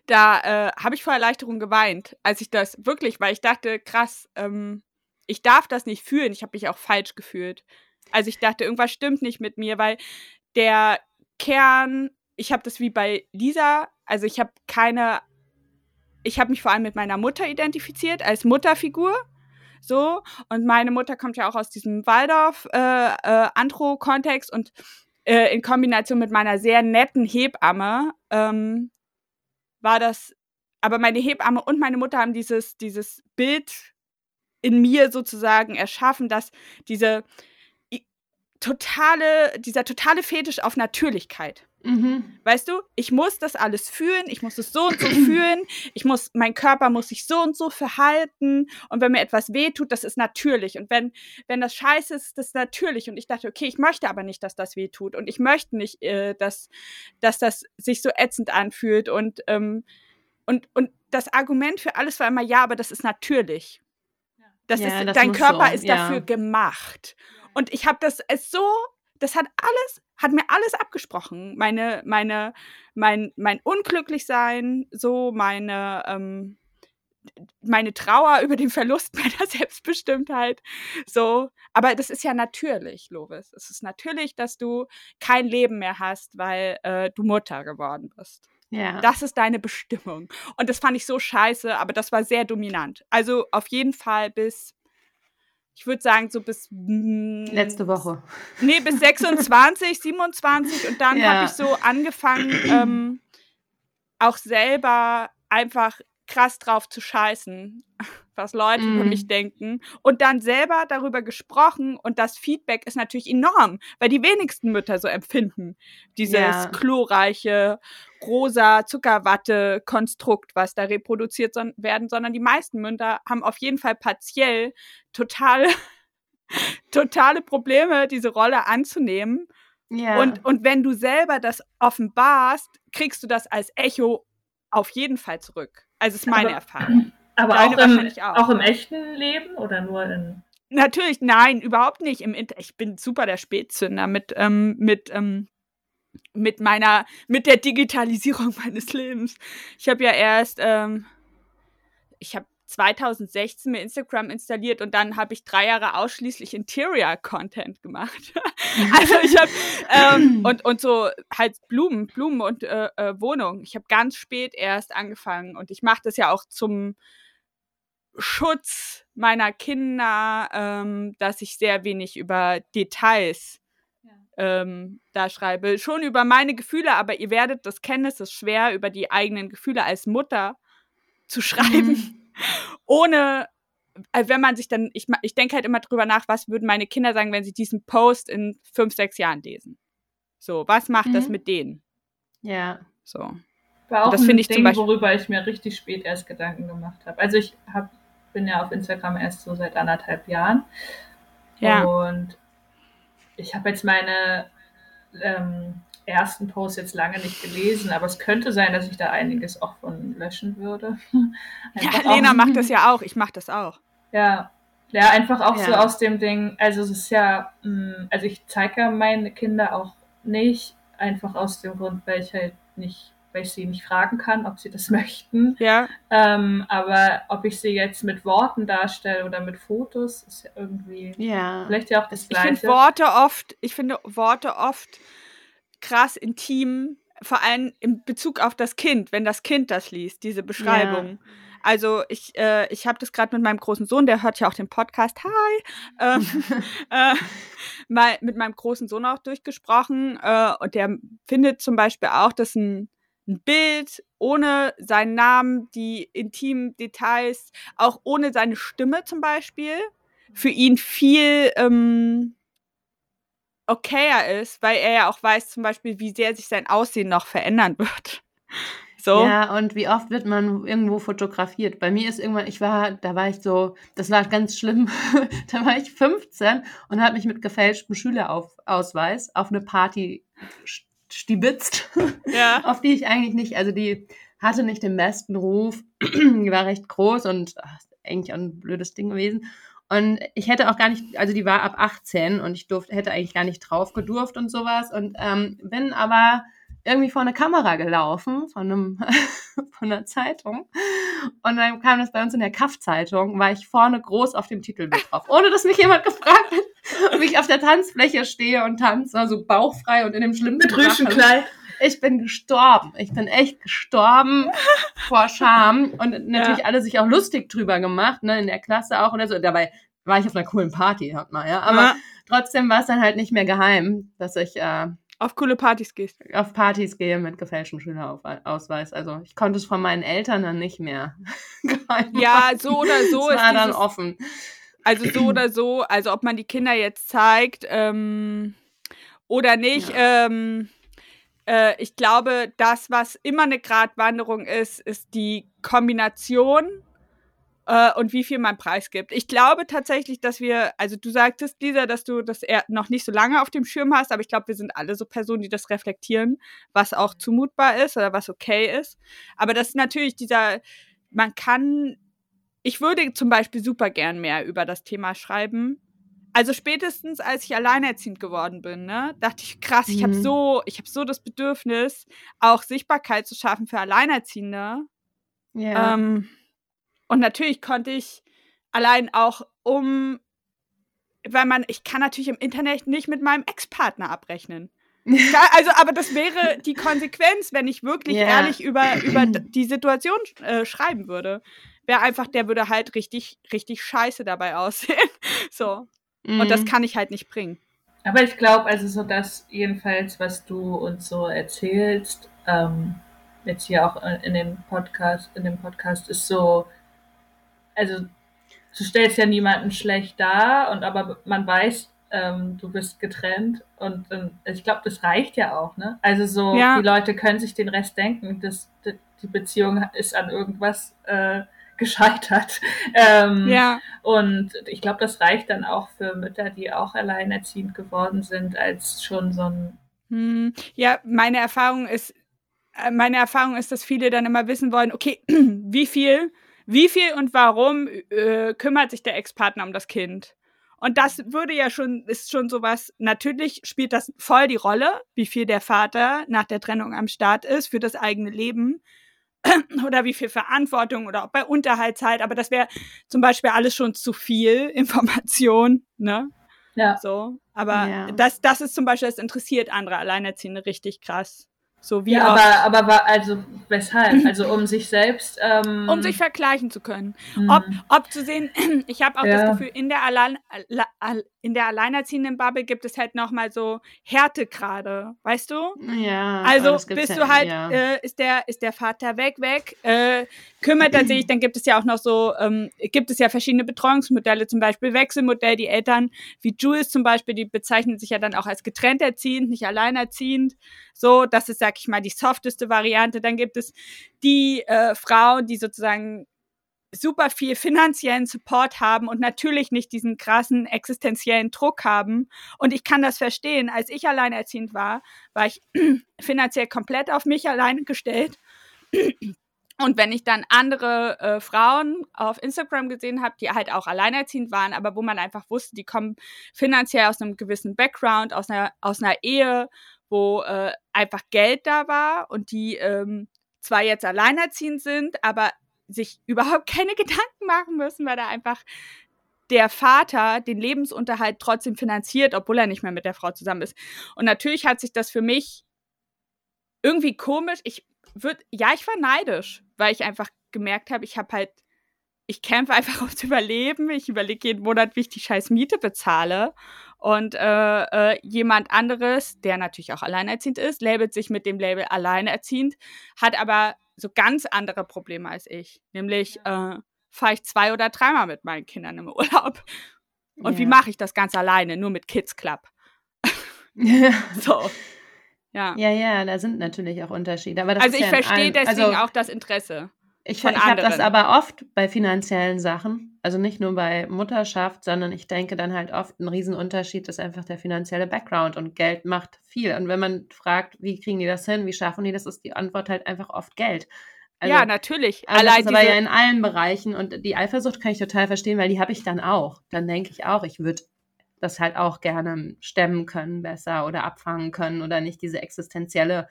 da äh, habe ich vor Erleichterung geweint, als ich das wirklich, weil ich dachte, krass, ähm, ich darf das nicht fühlen. Ich habe mich auch falsch gefühlt. Also ich dachte, irgendwas stimmt nicht mit mir, weil der Kern, ich habe das wie bei Lisa, also ich habe keine, ich habe mich vor allem mit meiner Mutter identifiziert als Mutterfigur. So, und meine Mutter kommt ja auch aus diesem Waldorf-Antro-Kontext und äh, in Kombination mit meiner sehr netten Hebamme ähm, war das, aber meine Hebamme und meine Mutter haben dieses, dieses Bild in mir sozusagen erschaffen, dass diese totale, dieser totale Fetisch auf Natürlichkeit. Mhm. Weißt du, ich muss das alles fühlen, ich muss es so und so [CLEARS THROAT] fühlen, ich muss, mein Körper muss sich so und so verhalten und wenn mir etwas wehtut, das ist natürlich und wenn, wenn das scheiße ist, ist das natürlich und ich dachte, okay, ich möchte aber nicht, dass das wehtut und ich möchte nicht, äh, dass, dass das sich so ätzend anfühlt und, ähm, und, und das Argument für alles war immer, ja, aber das ist natürlich. Das Ja, ist, das dein Körper so, ist ja. dafür gemacht. Und ich habe das es so, das hat alles, hat mir alles abgesprochen. Meine, meine, mein, mein Unglücklichsein, so meine, ähm, meine Trauer [LAUGHS] über den Verlust meiner [LAUGHS] Selbstbestimmtheit. So, aber das ist ja natürlich, Lovis. Es ist natürlich, dass du kein Leben mehr hast, weil äh, du Mutter geworden bist. Ja. Das ist deine Bestimmung. Und das fand ich so scheiße, aber das war sehr dominant. Also auf jeden Fall bis, ich würde sagen, so bis. Letzte Woche. Nee, bis 26, 27 [LAUGHS] und dann Ja. habe ich so angefangen, ähm, auch selber einfach krass drauf zu scheißen, was Leute über Mm. mich denken und dann selber darüber gesprochen und das Feedback ist natürlich enorm, weil die wenigsten Mütter so empfinden. Dieses Ja. chlorreiche, rosa Zuckerwatte-Konstrukt, was da reproduziert son werden, sondern die meisten Mütter haben auf jeden Fall partiell total [LAUGHS] totale Probleme, diese Rolle anzunehmen. Ja. Und, und wenn du selber das offenbarst, kriegst du das als Echo auf jeden Fall zurück. Also ist meine Aber- Erfahrung. Aber auch im, auch. auch im echten Leben oder nur in. Natürlich, nein, überhaupt nicht. Im Inter ich bin super der Spätzünder mit, ähm, mit, ähm, mit meiner, mit der Digitalisierung [LAUGHS] meines Lebens. Ich habe ja erst, ähm, ich habe 2016 mir Instagram installiert und dann habe ich drei Jahre ausschließlich Interior-Content gemacht. [LAUGHS] also ich habe ähm, [CLEARS THROAT] und und so halt Blumen, Blumen und äh, äh, Wohnung. Ich habe ganz spät erst angefangen und ich mache das ja auch zum Schutz meiner Kinder, ähm, dass ich sehr wenig über Details ähm, da schreibe. Schon über meine Gefühle, aber ihr werdet das kennen, es ist schwer, über die eigenen Gefühle als Mutter zu schreiben, mhm. [LAUGHS] ohne, also wenn man sich dann, ich, ich denke halt immer drüber nach, was würden meine Kinder sagen, wenn sie diesen Post in fünf, sechs Jahren lesen. So, was macht mhm. das mit denen? Ja. So. War auch das ein ich Ding, Beispiel, worüber ich mir richtig spät erst Gedanken gemacht habe. Also ich hab, bin ja auf Instagram erst so seit anderthalb Jahren. Ja. Und ich habe jetzt meine ähm, ersten Posts jetzt lange nicht gelesen, aber es könnte sein, dass ich da einiges auch von löschen würde. [LAUGHS] ja, Lena auch, macht [LAUGHS] das ja auch, ich mache das auch. Ja, ja, einfach auch ja. so aus dem Ding, also es ist ja, mm, also ich zeige ja meine Kinder auch nicht, einfach aus dem Grund, weil ich halt nicht weil ich sie nicht fragen kann, ob sie das [LAUGHS] möchten. Ja. Ähm, aber ob ich sie jetzt mit Worten darstelle oder mit Fotos, ist ja irgendwie ja. vielleicht ja auch das Gleiche. Ich finde Worte oft, ich finde Worte oft krass intim, vor allem in Bezug auf das Kind, wenn das Kind das liest, diese Beschreibung. Ja. Also ich, äh, ich habe das gerade mit meinem großen Sohn, der hört ja auch den Podcast, hi, ähm, [LAUGHS] äh, mal mit meinem großen Sohn auch durchgesprochen äh, und der findet zum Beispiel auch, dass ein ein Bild ohne seinen Namen, die intimen Details, auch ohne seine Stimme zum Beispiel, für ihn viel ähm, okayer ist, weil er ja auch weiß zum Beispiel, wie sehr sich sein Aussehen noch verändern [LAUGHS] wird. So. Ja, und wie oft wird man irgendwo fotografiert? Bei mir ist irgendwann, ich war, da war ich so, das war ganz schlimm, [LAUGHS] da war ich 15 und habe mich mit gefälschtem Schülerausweis auf eine Party stibitzt, [LAUGHS] ja. auf die ich eigentlich nicht, also die hatte nicht den besten Ruf, [CLEARS THROAT] die war recht groß und ach, eigentlich auch ein blödes Ding gewesen. Und ich hätte auch gar nicht, also die war ab 18 und ich durfte, hätte eigentlich gar nicht drauf gedurft und sowas. Und ähm, bin aber irgendwie vor eine Kamera gelaufen von einem [LAUGHS] von einer Zeitung und dann kam das bei uns in der Kaff-Zeitung, war ich vorne groß auf dem Titelbild drauf, ohne dass mich jemand [LAUGHS] gefragt hat, wie ich auf der Tanzfläche stehe und tanze, also bauchfrei und in dem schlimmsten Mit Rüschenkleid. Ich bin gestorben. Ich bin echt gestorben [LAUGHS] vor Scham und natürlich ja. alle sich auch lustig drüber gemacht, ne, in der Klasse auch oder so. Dabei war ich auf einer coolen Party, hat mal, ja. Aber ja. trotzdem war es dann halt nicht mehr geheim, dass ich äh, auf coole Partys gehst. Auf Partys gehe mit gefälschtem Schülerausweis. Also ich konnte es von meinen Eltern dann nicht mehr. [LAUGHS] ja, so oder so es ist war dann offen. Also so oder so, also ob man die Kinder jetzt zeigt ähm, oder nicht. Ja. Ähm, äh, ich glaube, das, was immer eine Gratwanderung ist, ist die Kombination äh, und wie viel man preisgibt. Ich glaube tatsächlich, dass wir, also du sagtest, Lisa, dass du das eher noch nicht so lange auf dem Schirm hast, aber ich glaube, wir sind alle so Personen, die das reflektieren, was auch mhm. zumutbar ist oder was okay ist. Aber das ist natürlich dieser, man kann, ich würde zum Beispiel super gern mehr über das Thema schreiben. Also spätestens, als ich alleinerziehend geworden bin, ne, dachte ich, krass, ich mhm. habe so, ich habe so das Bedürfnis, auch Sichtbarkeit zu schaffen für Alleinerziehende. Ja. Ähm, und natürlich konnte ich allein auch um, weil man, ich kann natürlich im Internet nicht mit meinem Ex-Partner abrechnen. [LAUGHS] also, aber das wäre die Konsequenz, wenn ich wirklich yeah. ehrlich über, über [CLEARS THROAT] die Situation äh, schreiben würde. Wäre einfach, der würde halt richtig, richtig scheiße dabei [LAUGHS] aussehen. so. Mm. Und das mhm. kann ich halt nicht bringen. Aber ich glaube, also so das jedenfalls, was du uns so erzählst, ähm, jetzt hier auch in dem Podcast, in dem Podcast ist so, also du stellst ja niemanden schlecht dar und aber man weiß, ähm, du bist getrennt und ähm, ich glaube, das reicht ja auch, ne? Also so, ja. die Leute können sich den Rest denken, dass die Beziehung ist an irgendwas äh, [LAUGHS] gescheitert. Ähm, ja. Und ich glaube, das reicht dann auch für Mütter, die auch alleinerziehend geworden sind, als schon so ein. Hm, ja, meine Erfahrung ist, äh, meine Erfahrung ist, dass viele dann immer wissen wollen, okay, [CLEARS THROAT] wie viel wie viel und warum äh, kümmert sich der Ex-Partner um das Kind? Und das würde ja schon, ist schon sowas, natürlich spielt das voll die Rolle, wie viel der Vater nach der Trennung am Start ist für das eigene Leben [CLEARS THROAT] oder wie viel Verantwortung oder auch bei Unterhaltszeit, aber das wäre zum Beispiel alles schon zu viel [LAUGHS] Information, ne? Ja. So. Aber ja. das, das ist zum Beispiel, das interessiert andere Alleinerziehende richtig krass. So wie ja, aber, aber also weshalb? Also um [LAUGHS] sich selbst. Ähm um sich vergleichen zu können. Mhm. Ob, ob zu sehen, [CLEARS THROAT] ich habe auch ja. das Gefühl, in der, Allein, in der alleinerziehenden Bubble gibt es halt nochmal so Härtegrade, weißt du? Ja. Also bist ja, du halt, ja. äh, ist der, ist der Vater weg, weg, äh, kümmert er sich, dann gibt es ja auch noch so, ähm, gibt es ja verschiedene Betreuungsmodelle, zum Beispiel Wechselmodell, die Eltern, wie Jules zum Beispiel, die bezeichnen sich ja dann auch als getrennt erziehend, nicht alleinerziehend. So, das ist, sag ich mal, die softeste Variante. Dann gibt es die äh, Frauen, die sozusagen super viel finanziellen Support haben und natürlich nicht diesen krassen existenziellen Druck haben. Und ich kann das verstehen. Als ich alleinerziehend war, war ich [CLEARS THROAT] finanziell komplett auf mich alleine gestellt. Und wenn ich dann andere äh, Frauen auf Instagram gesehen habe, die halt auch alleinerziehend waren, aber wo man einfach wusste, die kommen finanziell aus einem gewissen Background, aus einer, aus einer Ehe, wo äh, einfach Geld da war und die ähm, zwar jetzt alleinerziehend sind, aber sich [LAUGHS] überhaupt keine Gedanken machen müssen, weil da einfach der Vater den Lebensunterhalt trotzdem finanziert, obwohl er nicht mehr mit der Frau zusammen ist. Und natürlich hat sich das für mich irgendwie komisch. Ich würde, ja, ich war neidisch, weil ich einfach gemerkt habe, ich habe halt, ich kämpfe [LAUGHS] einfach ums Überleben. Ich überlege jeden Monat, wie ich die scheiß Miete bezahle. Und äh, äh, jemand anderes, der natürlich auch alleinerziehend ist, labelt sich mit dem Label alleinerziehend, hat aber so ganz andere Probleme als ich. Nämlich äh, fahre ich zwei oder dreimal mit meinen Kindern im [LAUGHS] Urlaub. Und ja. wie mache ich das ganz alleine? Nur mit Kids Club. [LAUGHS] so. Ja. ja, ja, da sind natürlich auch Unterschiede. also ich ja verstehe deswegen also, auch das Interesse. Ich, ich habe das aber oft bei finanziellen Sachen, also nicht nur bei Mutterschaft, sondern ich denke dann halt oft, ein Riesenunterschied ist einfach der finanzielle Background und Geld macht viel. Und wenn man fragt, wie kriegen die das hin, wie schaffen die das, ist die Antwort halt einfach oft Geld. Also, ja, natürlich. Also Allein das ist aber ja in allen Bereichen und die Eifersucht kann ich total verstehen, weil die habe ich dann auch. Dann denke ich auch, ich würde das halt auch gerne stemmen können besser oder abfangen können oder nicht diese existenzielle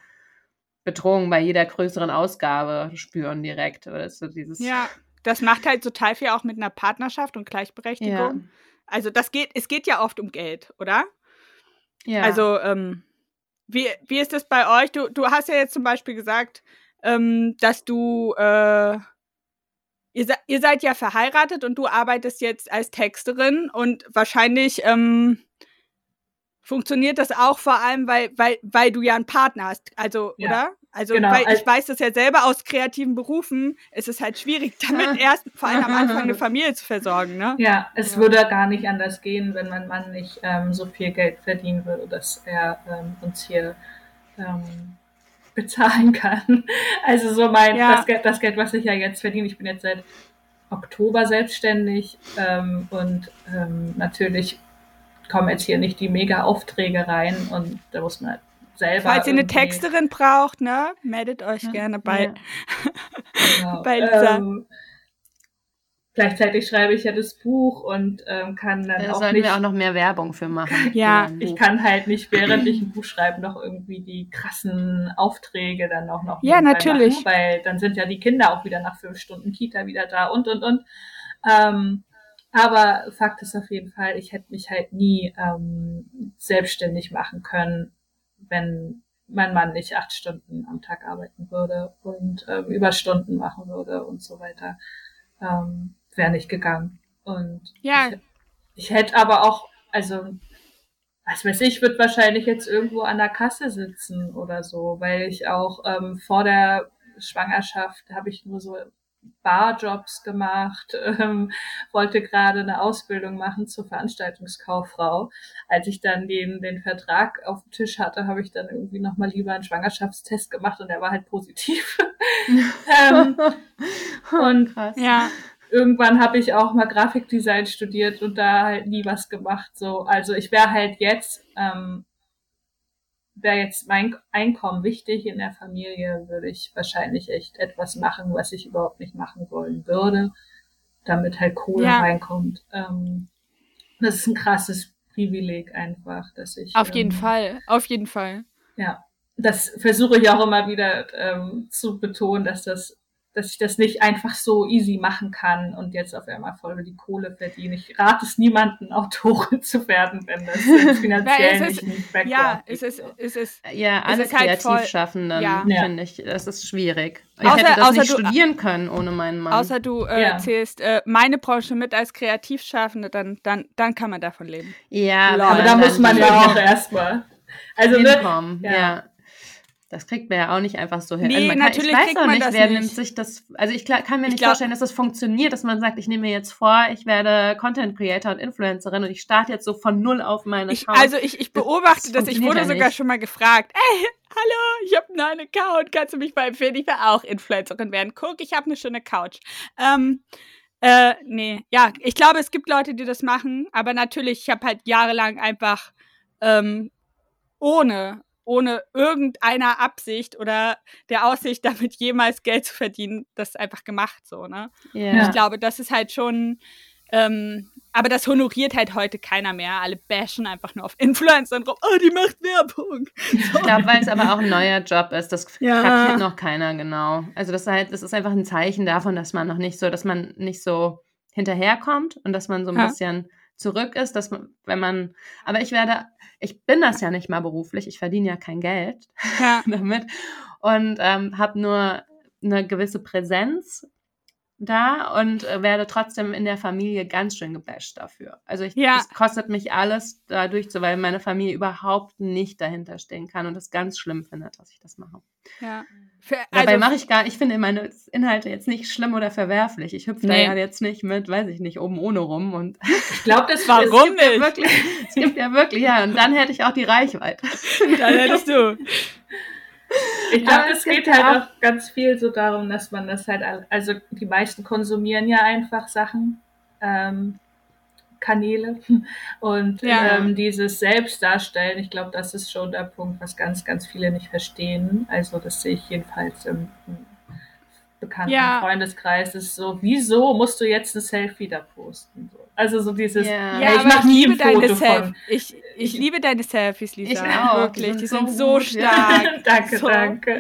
Bedrohung bei jeder größeren Ausgabe spüren direkt. Oder so dieses ja, das macht halt total viel auch mit einer Partnerschaft und Gleichberechtigung. Ja. Also das geht, es geht ja oft um Geld, oder? Ja. Also, ähm, wie, wie ist das bei euch? Du, du hast ja jetzt zum Beispiel gesagt, ähm, dass du, äh, ihr, se ihr seid ja verheiratet und du arbeitest jetzt als Texterin und wahrscheinlich ähm, funktioniert das auch vor allem, weil, weil, weil du ja einen Partner hast. Also, ja, oder? Also, genau. weil ich weiß das ja selber aus kreativen Berufen, ist es halt schwierig, [LAUGHS] damit erst vor allem am Anfang eine [LAUGHS] Familie zu versorgen, ne? Ja, es ja. würde gar nicht anders gehen, wenn mein Mann nicht ähm, so viel Geld verdienen würde, dass er ähm, uns hier ähm, bezahlen kann. [LAUGHS] Also so mein, ja. das, Geld, das Geld, was ich ja jetzt verdiene, ich bin jetzt seit Oktober selbstständig ähm, und ähm, natürlich kommen jetzt hier nicht die mega Aufträge rein und da muss man halt selber. Falls ihr eine Texterin braucht, ne, meldet euch ja, gerne bei, ja. [LAUGHS] genau. bei Lisa. Ähm, gleichzeitig schreibe ich ja das Buch und ähm, kann dann da auch sollten nicht. wir auch noch mehr Werbung für machen. [LAUGHS] ja, ich kann halt nicht während ich ein Buch schreibe noch irgendwie die krassen Aufträge dann auch noch. Ja, natürlich. Machen, weil dann sind ja die Kinder auch wieder nach fünf Stunden Kita wieder da und und und. Ähm, aber Fakt ist auf jeden Fall, ich hätte mich halt nie ähm, selbstständig machen können, wenn mein Mann nicht acht Stunden am Tag arbeiten würde und ähm, Überstunden machen würde und so weiter. Ähm, Wäre nicht gegangen. Und ja. ich, ich hätte aber auch, also was weiß ich, würde wahrscheinlich jetzt irgendwo an der Kasse sitzen oder so, weil ich auch ähm, vor der Schwangerschaft habe ich nur so Barjobs gemacht, [LAUGHS] ähm, wollte gerade eine Ausbildung machen zur Veranstaltungskauffrau. Als ich dann den, den Vertrag auf dem Tisch hatte, habe ich dann irgendwie nochmal lieber einen Schwangerschaftstest gemacht und der war halt positiv. [LAUGHS] ähm, und Krass. ja, irgendwann habe ich auch mal Grafikdesign studiert und da halt nie was gemacht. So, also ich wäre halt jetzt ähm, wäre jetzt mein Einkommen wichtig in der Familie, würde ich wahrscheinlich echt etwas machen, was ich überhaupt nicht machen wollen würde, damit halt Kohle ja. reinkommt. Ähm, das ist ein krasses Privileg einfach, dass ich. Auf jeden ähm, Fall, auf jeden Fall. Ja, das versuche ich auch immer wieder ähm, zu betonen, dass das dass ich das nicht einfach so easy machen kann und jetzt auf einmal voll die Kohle verdiene. Ich rate es niemanden, [LAUGHS] Autorin zu werden, wenn das [LAUGHS] finanziell ja, es ist, nicht Ja, es ist, es ist, ja, alles es halt Kreativschaffenden, ja. finde ich, das ist schwierig. Ich außer, hätte das nicht du, studieren können ohne meinen Mann. Außer du äh, ja. zählst äh, meine Branche mit als Kreativschaffende, dann, dann, dann kann man davon leben. Ja, aber da muss man ja [LAUGHS] auch erstmal. Also, ne, ja. ja. Das kriegt man ja auch nicht einfach so hin. Nee, also natürlich kann, ich weiß auch nicht, wer nicht. nimmt sich das. Also ich kann mir nicht glaub, vorstellen, dass das funktioniert, dass man sagt, ich nehme mir jetzt vor, ich werde Content Creator und Influencerin und ich starte jetzt so von null auf meine ich, Also ich, ich beobachte das, das ich wurde sogar schon mal gefragt, [LAUGHS] ey, hallo, ich habe einen neuen Account, kannst du mich mal empfehlen? Ich will auch Influencerin werden. Guck, ich habe eine schöne Couch. Ähm, äh, nee, ja, ich glaube, es gibt Leute, die das machen, aber natürlich, ich habe halt jahrelang einfach ähm, ohne ohne irgendeiner Absicht oder der Aussicht, [LAUGHS] damit jemals Geld zu verdienen, das einfach gemacht so, ne? Yeah. Ich glaube, das ist halt schon, ähm, aber das honoriert halt heute keiner mehr. Alle bashen einfach nur auf Influencer und rum, oh, die macht Werbung. So. Ich glaube, weil es aber auch ein neuer Job ist, das ja. kapiert noch keiner genau. Also das ist halt, das ist einfach ein Zeichen davon, dass man noch nicht so, dass man nicht so hinterherkommt und dass man so ein ja. bisschen zurück ist, dass man, wenn man, aber ich werde, ich bin das ja nicht mal beruflich, ich verdiene ja kein Geld ja. [LAUGHS] damit und ähm, habe nur eine gewisse Präsenz da und äh, werde trotzdem in der Familie ganz schön gebasht dafür. Also ich, ja. es kostet mich alles dadurch, so, weil meine Familie überhaupt nicht dahinter stehen kann und es ganz schlimm findet, dass ich das mache. Ja. Für, also, Dabei mache ich gar, ich finde meine Inhalte jetzt nicht schlimm oder verwerflich. Ich hüpfe nee. da ja jetzt nicht mit, weiß ich nicht, oben ohne rum und ich glaube, das warum [LAUGHS] es nicht? Ja wirklich, es gibt ja wirklich, ja, und dann hätte ich auch die Reichweite. [LAUGHS] Dann hättest du. Ich glaube, es geht halt auch, auch ganz viel so darum, dass man das halt, also die meisten konsumieren ja einfach Sachen, ähm, Kanäle [LAUGHS] und ja. ähm, dieses Selbstdarstellen, ich glaube, das ist schon der Punkt, was ganz, ganz viele nicht verstehen. Also das sehe ich jedenfalls im, im bekannten ja. Freundeskreis, ist so, wieso musst du jetzt ein Selfie da posten? So. Also so dieses, ja, ja ich mache nie ein Foto von. Ich, ich liebe deine Selfies, Lisa. Ich auch. Wirklich, die sind so, die sind so stark. [LAUGHS] danke, so. danke.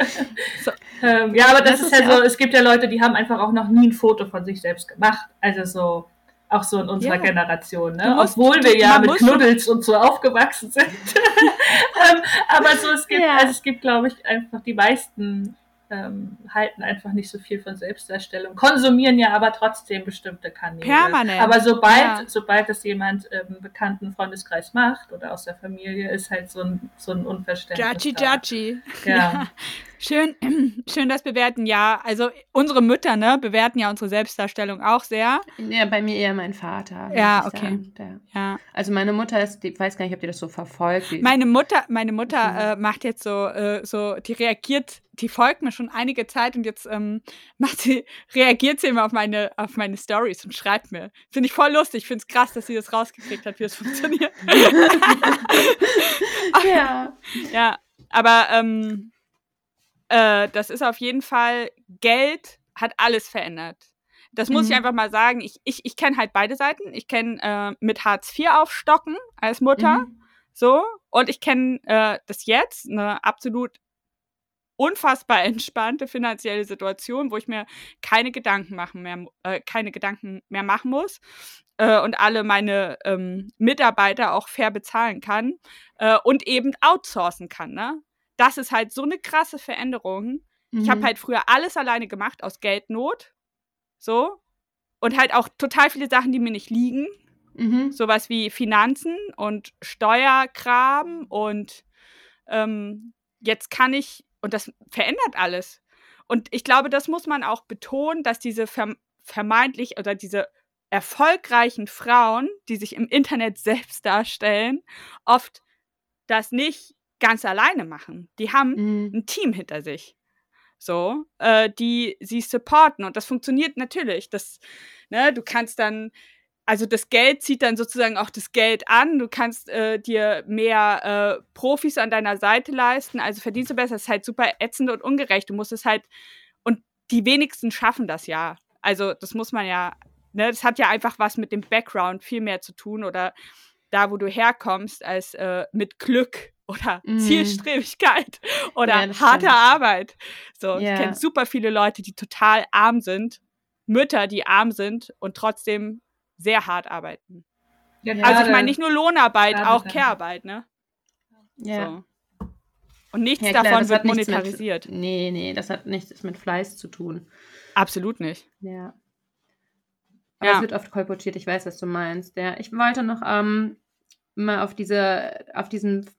So. Ähm, ja, aber das, das ist, ist, ja so, es gibt ja Leute, die haben einfach auch noch nie ein Foto von sich selbst gemacht. Also so, auch so in unserer ja. Generation, ne? Musst, Obwohl wir ja mit Knuddels und so aufgewachsen sind. [LAUGHS] ähm, aber so, es gibt, ja. also es gibt, glaube ich, einfach die meisten ähm, halten einfach nicht so viel von Selbstdarstellung, konsumieren ja aber trotzdem bestimmte Kanäle. Permanent. Aber sobald, ja. sobald das jemand im bekannten Freundeskreis macht oder aus der Familie, ist halt so ein, so ein Unverständnis. Judgy, judgy. Ja. ja. [LAUGHS] Schön, [CLEARS THROAT] schön das bewerten. Ja, also unsere Mütter, ne, bewerten ja unsere Selbstdarstellung auch sehr. Ja, bei mir eher mein Vater. Ja, okay. Ja. Also meine Mutter ist, die weiß gar nicht, ob die das so verfolgt. Meine Mutter, meine Mutter mhm. äh, macht jetzt so, äh, so, die reagiert, die folgt mir schon einige Zeit und jetzt ähm, [LAUGHS] macht sie, reagiert sie immer auf meine, auf meine Stories und schreibt mir. Finde ich voll lustig. Finde es krass, dass sie das rausgekriegt hat, wie es [LAUGHS] funktioniert. [LAUGHS] ja. Ja, aber ähm, äh, das ist auf jeden Fall, Geld hat alles verändert. Das muss mhm. ich einfach mal sagen. Ich, ich, ich kenne halt beide Seiten. Ich kenne äh, mit Hartz IV aufstocken als Mutter. Mhm. So. Und ich kenne äh, das jetzt, eine absolut unfassbar entspannte finanzielle Situation, wo ich mir keine Gedanken machen mehr, äh, keine Gedanken mehr machen muss äh, und alle meine ähm, Mitarbeiter auch fair bezahlen kann äh, und eben outsourcen kann. Ne? das ist halt so eine krasse Veränderung. Mhm. Ich habe halt früher alles alleine gemacht aus Geldnot. So. Und halt auch total viele Sachen, die mir nicht liegen. Mhm. Sowas wie Finanzen und Steuerkram und ähm, jetzt kann ich, und das verändert alles. Und ich glaube, das muss man auch betonen, dass diese vermeintlich oder diese erfolgreichen Frauen, die sich im Internet selbst darstellen, oft das nicht ganz alleine machen. Die haben mhm. ein Team hinter sich. So, äh, die sie supporten. Und das funktioniert natürlich. Das, ne, du kannst dann, also das Geld zieht dann sozusagen auch das Geld an. Du kannst äh, dir mehr äh, Profis an deiner Seite leisten, also verdienst du besser. Das ist halt super ätzend und ungerecht. Du musst es halt, und die wenigsten schaffen das ja. Also, das muss man ja, ne, das hat ja einfach was mit dem Background viel mehr zu tun oder da, wo du herkommst, als äh, mit Glück oder mm. Zielstrebigkeit [LAUGHS] oder ja, harte. Arbeit. So, yeah. ich kenne super viele Leute, die total arm sind, Mütter, die arm sind und trotzdem sehr hart arbeiten. Ja, also ich meine nicht nur Lohnarbeit, auch Care-Arbeit, ne? Ja. So. Und nichts ja, davon wird monetarisiert. Mit, nee, nee, das hat nichts mit Fleiß zu tun. Absolut nicht. Ja. Aber ja. es wird oft kolportiert, ich weiß, was du meinst. Ja, ich wollte noch ähm, mal auf diese, auf diesen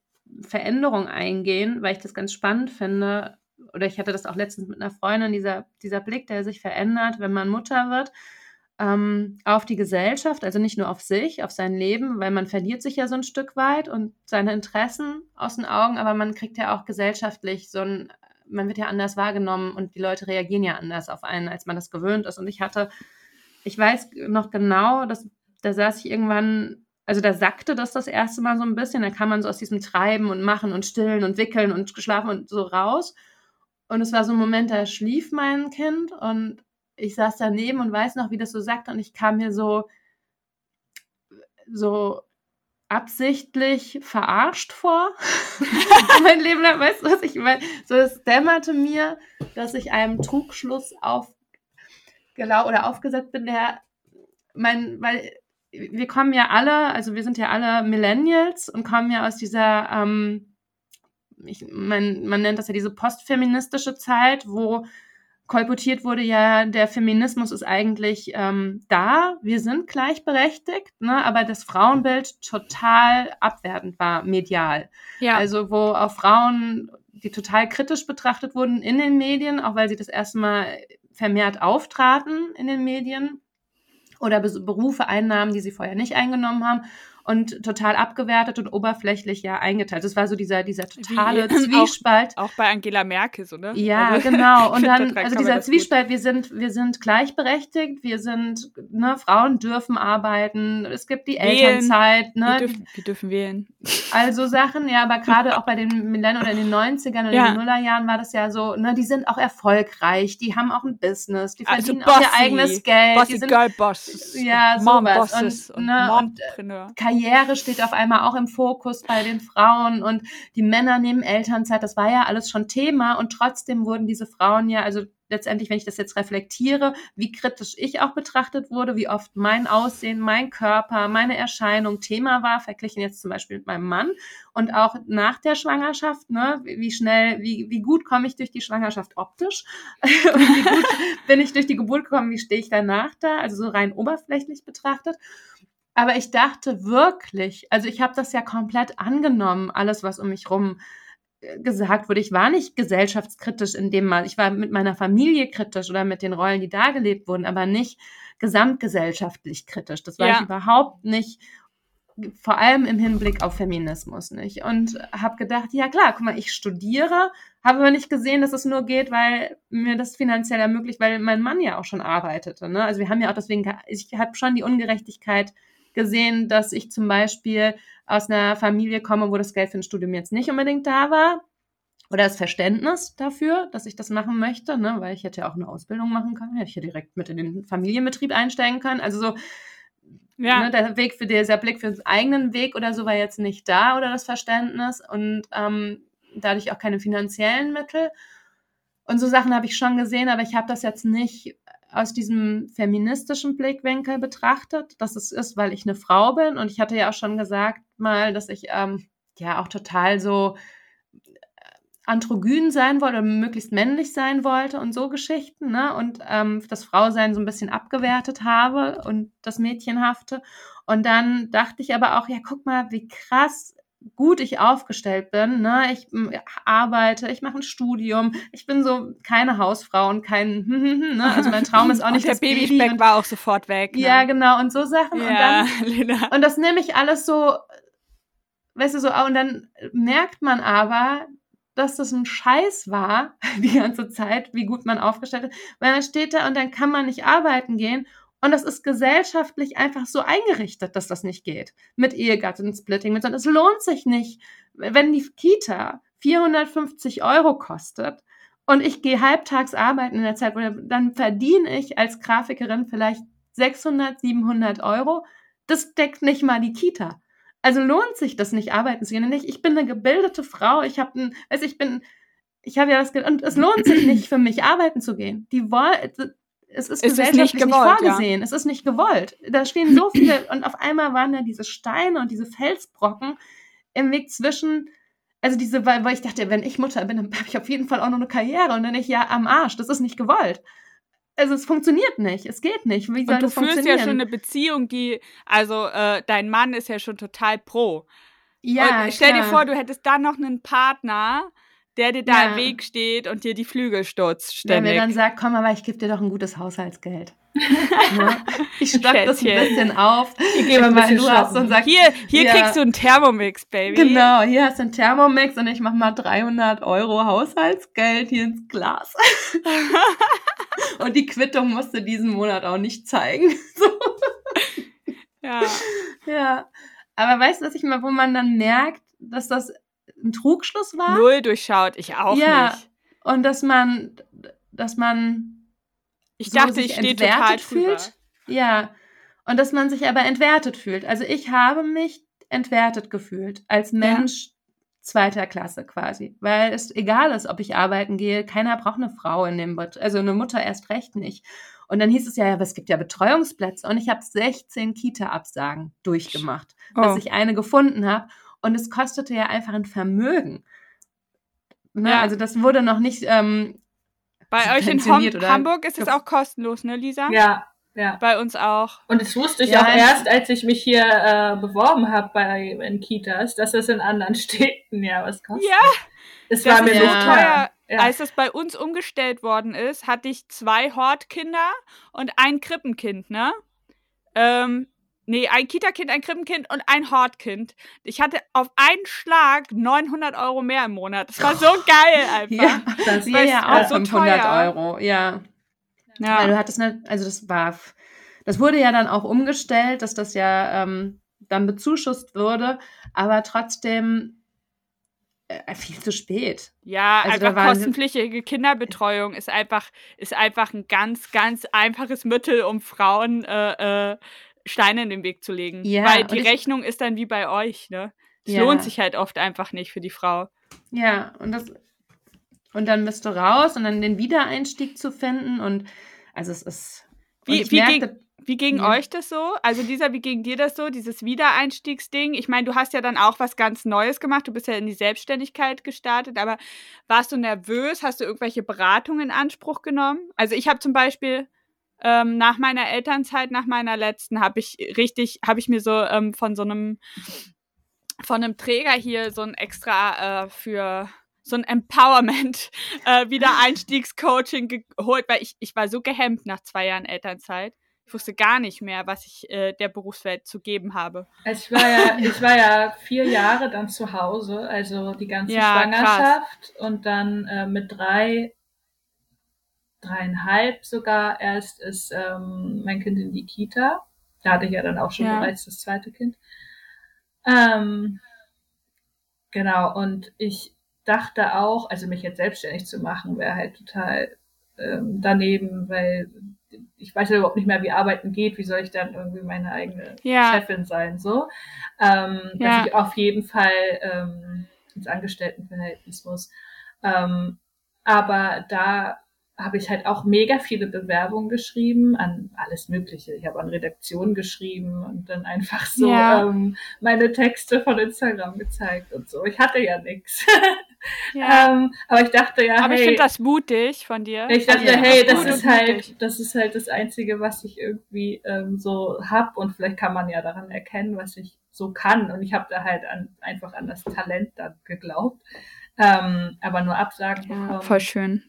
Veränderung eingehen, weil ich das ganz spannend finde. Oder ich hatte das auch letztens mit einer Freundin, dieser, dieser Blick, der sich verändert, wenn man Mutter wird, ähm, auf die Gesellschaft, also nicht nur auf sich, auf sein Leben, weil man verliert sich ja so ein Stück weit und seine Interessen aus den Augen, aber man kriegt ja auch gesellschaftlich so ein, man wird ja anders wahrgenommen und die Leute reagieren ja anders auf einen, als man das gewöhnt ist. Und ich hatte, ich weiß noch genau, dass da saß ich irgendwann also da sackte das das erste Mal so ein bisschen. Da kam man so aus diesem Treiben und Machen und Stillen und Wickeln und Schlafen und so raus. Und es war so ein Moment, da schlief mein Kind und ich saß daneben und weiß noch, wie das so sagte. Und ich kam mir so, so absichtlich verarscht vor. [LAUGHS] mein Leben lang, weißt du, was ich meine? So, es dämmerte mir, dass ich einem Trugschluss auf oder aufgesetzt bin, der mein, weil wir kommen ja alle, also wir sind ja alle Millennials und kommen ja aus dieser, ähm, ich, man, man nennt das ja diese postfeministische Zeit, wo kolportiert wurde, ja, der Feminismus ist eigentlich ähm, da, wir sind gleichberechtigt, ne, aber das Frauenbild total abwertend war, medial. Ja. Also wo auch Frauen, die total kritisch betrachtet wurden in den Medien, auch weil sie das erste Mal vermehrt auftraten in den Medien oder Berufe einnahmen, die sie vorher nicht eingenommen haben und total abgewertet und oberflächlich ja eingeteilt. Das war so dieser, dieser totale [LAUGHS] Wie, Zwiespalt. Auch, auch, bei Angela Merkel, so, ne? Ja, also, genau. [LAUGHS] Und dann, also dieser Zwiespalt, wir sind, wir sind gleichberechtigt, wir sind, ne, Frauen dürfen arbeiten, es gibt die wählen. Elternzeit, ne? Wir dürfen, wir dürfen wählen. Also Sachen, ja, aber gerade auch bei den Millennium oder in den 90ern oder ja. den Nullerjahren war das ja so, ne, die sind auch erfolgreich, die haben auch ein Business, die verdienen also bossy, auch ihr eigenes Geld. Bossy die sind, Girl Boss. Ja, sowas. Und, und, ne, und Karriere steht auf einmal auch im Fokus bei den Frauen und die Männer nehmen Elternzeit. Das war ja alles schon Thema und trotzdem wurden diese Frauen ja, also letztendlich, wenn ich das jetzt reflektiere, wie kritisch ich auch betrachtet wurde, wie oft mein Aussehen, mein Körper, meine Erscheinung Thema war, verglichen jetzt zum Beispiel mit meinem Mann und auch nach der Schwangerschaft, ne, wie schnell, wie, wie gut komme ich durch die Schwangerschaft optisch [LAUGHS] und wie gut bin ich durch die Geburt gekommen, wie stehe ich danach da, also so rein oberflächlich betrachtet. Aber ich dachte wirklich, also ich habe das ja komplett angenommen, alles, was um mich rum äh, gesagt wurde. Ich war nicht gesellschaftskritisch in dem Mal. Ich war mit meiner Familie kritisch oder mit den Rollen, die da gelebt wurden, aber nicht gesamtgesellschaftlich kritisch. Das war ja. ich überhaupt nicht, vor allem im Hinblick auf Feminismus nicht. Und habe gedacht, ja klar, guck mal, ich studiere, habe aber nicht gesehen, dass es nur geht, weil mir das finanziell ermöglicht, weil mein Mann ja auch schon arbeitete. Ne? Also wir haben ja auch deswegen, ich habe schon die Ungerechtigkeit gesehen, dass ich zum Beispiel aus einer Familie komme, wo das Geld für ein Studium jetzt nicht unbedingt da war. Oder das Verständnis dafür, dass ich das machen möchte, ne? weil ich hätte ja auch eine Ausbildung machen können, hätte ich ja direkt mit in den Familienbetrieb einsteigen können. Also so, ja. Ne, der Weg für dieser Blick für den eigenen Weg oder so war jetzt nicht da oder das Verständnis und ähm, dadurch auch keine finanziellen Mittel. Und so Sachen habe ich schon gesehen, aber ich habe das jetzt nicht aus diesem feministischen Blickwinkel betrachtet, dass es ist, weil ich eine Frau bin. Und ich hatte ja auch schon gesagt mal, dass ich ähm, ja auch total so äh, androgyn sein wollte möglichst männlich sein wollte und so Geschichten, ne? Und ähm, das Frausein so ein bisschen abgewertet habe und das Mädchenhafte. Und dann dachte ich aber auch, ja, guck mal, wie krass gut ich aufgestellt bin. Ne? Ich arbeite, ich mache ein Studium, ich bin so keine Hausfrau und kein, [LAUGHS] ne? also mein Traum ist auch nicht [LAUGHS] der das Babyspeck Baby war auch sofort weg. Ne? Ja, genau und so Sachen ja, und dann [LAUGHS] Lena. und das nehme ich alles so, weißt du so und dann merkt man aber, dass das ein Scheiß war die ganze Zeit, wie gut man aufgestellt ist, weil dann steht da und dann kann man nicht arbeiten gehen und das ist gesellschaftlich einfach so eingerichtet, dass das nicht geht. Mit Ehegattensplitting, mit sondern es lohnt sich nicht, wenn die Kita 450 Euro kostet und ich gehe halbtags arbeiten in der Zeit, dann verdiene ich als Grafikerin vielleicht 600, 700 Euro. Das deckt nicht mal die Kita. Also lohnt sich das nicht, arbeiten zu gehen. Und ich, bin eine gebildete Frau, ich habe ein, weiß ich bin, ich habe ja das, und es lohnt sich nicht für mich, arbeiten zu gehen. Die wollen, es ist, es ist nicht, gewollt, nicht vorgesehen. Ja. Es ist nicht gewollt. Da stehen so viele [CLEARS THROAT] und auf einmal waren da diese Steine und diese Felsbrocken im Weg zwischen, also diese, weil, weil ich dachte, wenn ich Mutter bin, dann habe ich auf jeden Fall auch noch eine Karriere und dann ich ja am Arsch. Das ist nicht gewollt. Also es funktioniert nicht, es geht nicht. Wie soll und du führst ja schon eine Beziehung, die, also äh, dein Mann ist ja schon total pro. Ja. Und stell klar. dir vor, du hättest dann noch einen Partner, der dir da ja. im Weg steht und dir die Flügel stutzt ständig. Der mir dann sagt, komm, aber ich gebe dir doch ein gutes Haushaltsgeld. ja. [LAUGHS] Ich stock das ein bisschen auf. Ich gebe mal, du hast und sag, hier, hier ja, kriegst du einen Thermomix, Baby. Genau, hier hast du einen Thermomix und ich mach mal 300 Euro Haushaltsgeld hier ins Glas. [LAUGHS] und die Quittung musst du diesen Monat auch nicht zeigen. [LAUGHS] So. Ja. Ja. Aber weißt du, was ich mal, wo man dann merkt, dass das ein Trugschluss war. Null durchschaut, ich auch ja. nicht. Und dass man, dass man ich so dachte, ich stehe total fühlt. Ja. Und dass man sich aber entwertet fühlt. Also ich habe mich entwertet gefühlt als Mensch ja. zweiter Klasse quasi, weil es egal ist, ob ich arbeiten gehe, keiner braucht eine Frau in dem, also eine Mutter erst recht nicht. Und dann hieß es ja, ja, es gibt ja Betreuungsplätze und ich habe 16 Kita-Absagen durchgemacht, oh. bis ich eine gefunden habe. Und es kostete ja einfach ein Vermögen. Ne? Ja. Also das wurde noch nicht. Ähm, Bei euch in Hom Hamburg ist es auch kostenlos, ne, Lisa? Ja, ja. Bei uns auch. Und das wusste ich ja, auch erst, als ich mich hier äh, beworben habe bei in Kitas, dass das in anderen [LAUGHS] Städten ja was kostet. Ja. Es das war mir so teuer. Ja. Als das bei uns umgestellt worden ist, hatte ich zwei Hortkinder und ein Krippenkind, ne? Ähm, Nee, ein Kita-Kind, ein Krippenkind und ein Hortkind. Ich hatte auf einen Schlag 900 Euro mehr im Monat. Das war so geil [LAUGHS] einfach. Ja, das war ja auch so 500 teuer. Euro, ja. ja. Weil du hattest eine, also das war, das wurde ja dann auch umgestellt, dass das ja ähm, dann bezuschusst wurde, aber trotzdem äh, viel zu spät. Ja, also einfach kostenpflichtige Kinderbetreuung ist einfach, ist einfach ein ganz, ganz einfaches Mittel, um Frauen äh, äh, Steine in den Weg zu legen. Ja, Weil die Rechnung ist dann wie bei euch, ne? Es ja. lohnt sich halt oft einfach nicht für die Frau. Ja, und das und dann bist du raus und dann den Wiedereinstieg zu finden und also es ist wie, wie, merkte, ging, wie ging ja. euch das so? Also dieser, wie ging dir das so, dieses Wiedereinstiegsding? Ich meine, du hast ja dann auch was ganz Neues gemacht, du bist ja in die Selbstständigkeit gestartet, aber warst du nervös? Hast du irgendwelche Beratungen in Anspruch genommen? Also ich habe zum Beispiel ähm, nach meiner Elternzeit, nach meiner letzten, habe ich richtig, habe ich mir so ähm, von so einem von einem Träger hier so ein extra äh, für so ein Empowerment [LAUGHS] äh, Wiedereinstiegscoaching geholt, weil ich, ich war so gehemmt nach zwei Jahren Elternzeit. Ich wusste gar nicht mehr, was ich äh, der Berufswelt zu geben habe. Also ich war ja, ich war ja vier Jahre dann zu Hause, also die ganze ja, Schwangerschaft krass. und dann äh, mit drei dreieinhalb sogar erst ist ähm, mein Kind in die Kita. Da hatte ich ja dann auch schon ja. bereits das zweite Kind. Ähm, genau, und ich dachte auch, also mich jetzt selbstständig zu machen, wäre halt total ähm, daneben, weil ich weiß ja überhaupt nicht mehr, wie Arbeiten geht, wie soll ich dann irgendwie meine eigene ja. Chefin sein, so. Ähm, ja. Dass ich auf jeden Fall ähm, ins Angestelltenverhältnis muss. Ähm, aber da habe ich halt auch mega viele Bewerbungen geschrieben an alles Mögliche. Ich habe an Redaktionen geschrieben und dann einfach so ja. ähm, meine Texte von Instagram gezeigt und so. Ich hatte ja nichts. Ja. [LAUGHS] ähm, aber ich dachte ja, aber hey, ich finde das mutig von dir. Ich dachte, ja, hey, das ist halt, das ist halt das Einzige, was ich irgendwie ähm, so hab und vielleicht kann man ja daran erkennen, was ich so kann. Und ich habe da halt an, einfach an das Talent dann geglaubt. Ähm, aber nur Absagen ja, bekommen. Voll schön.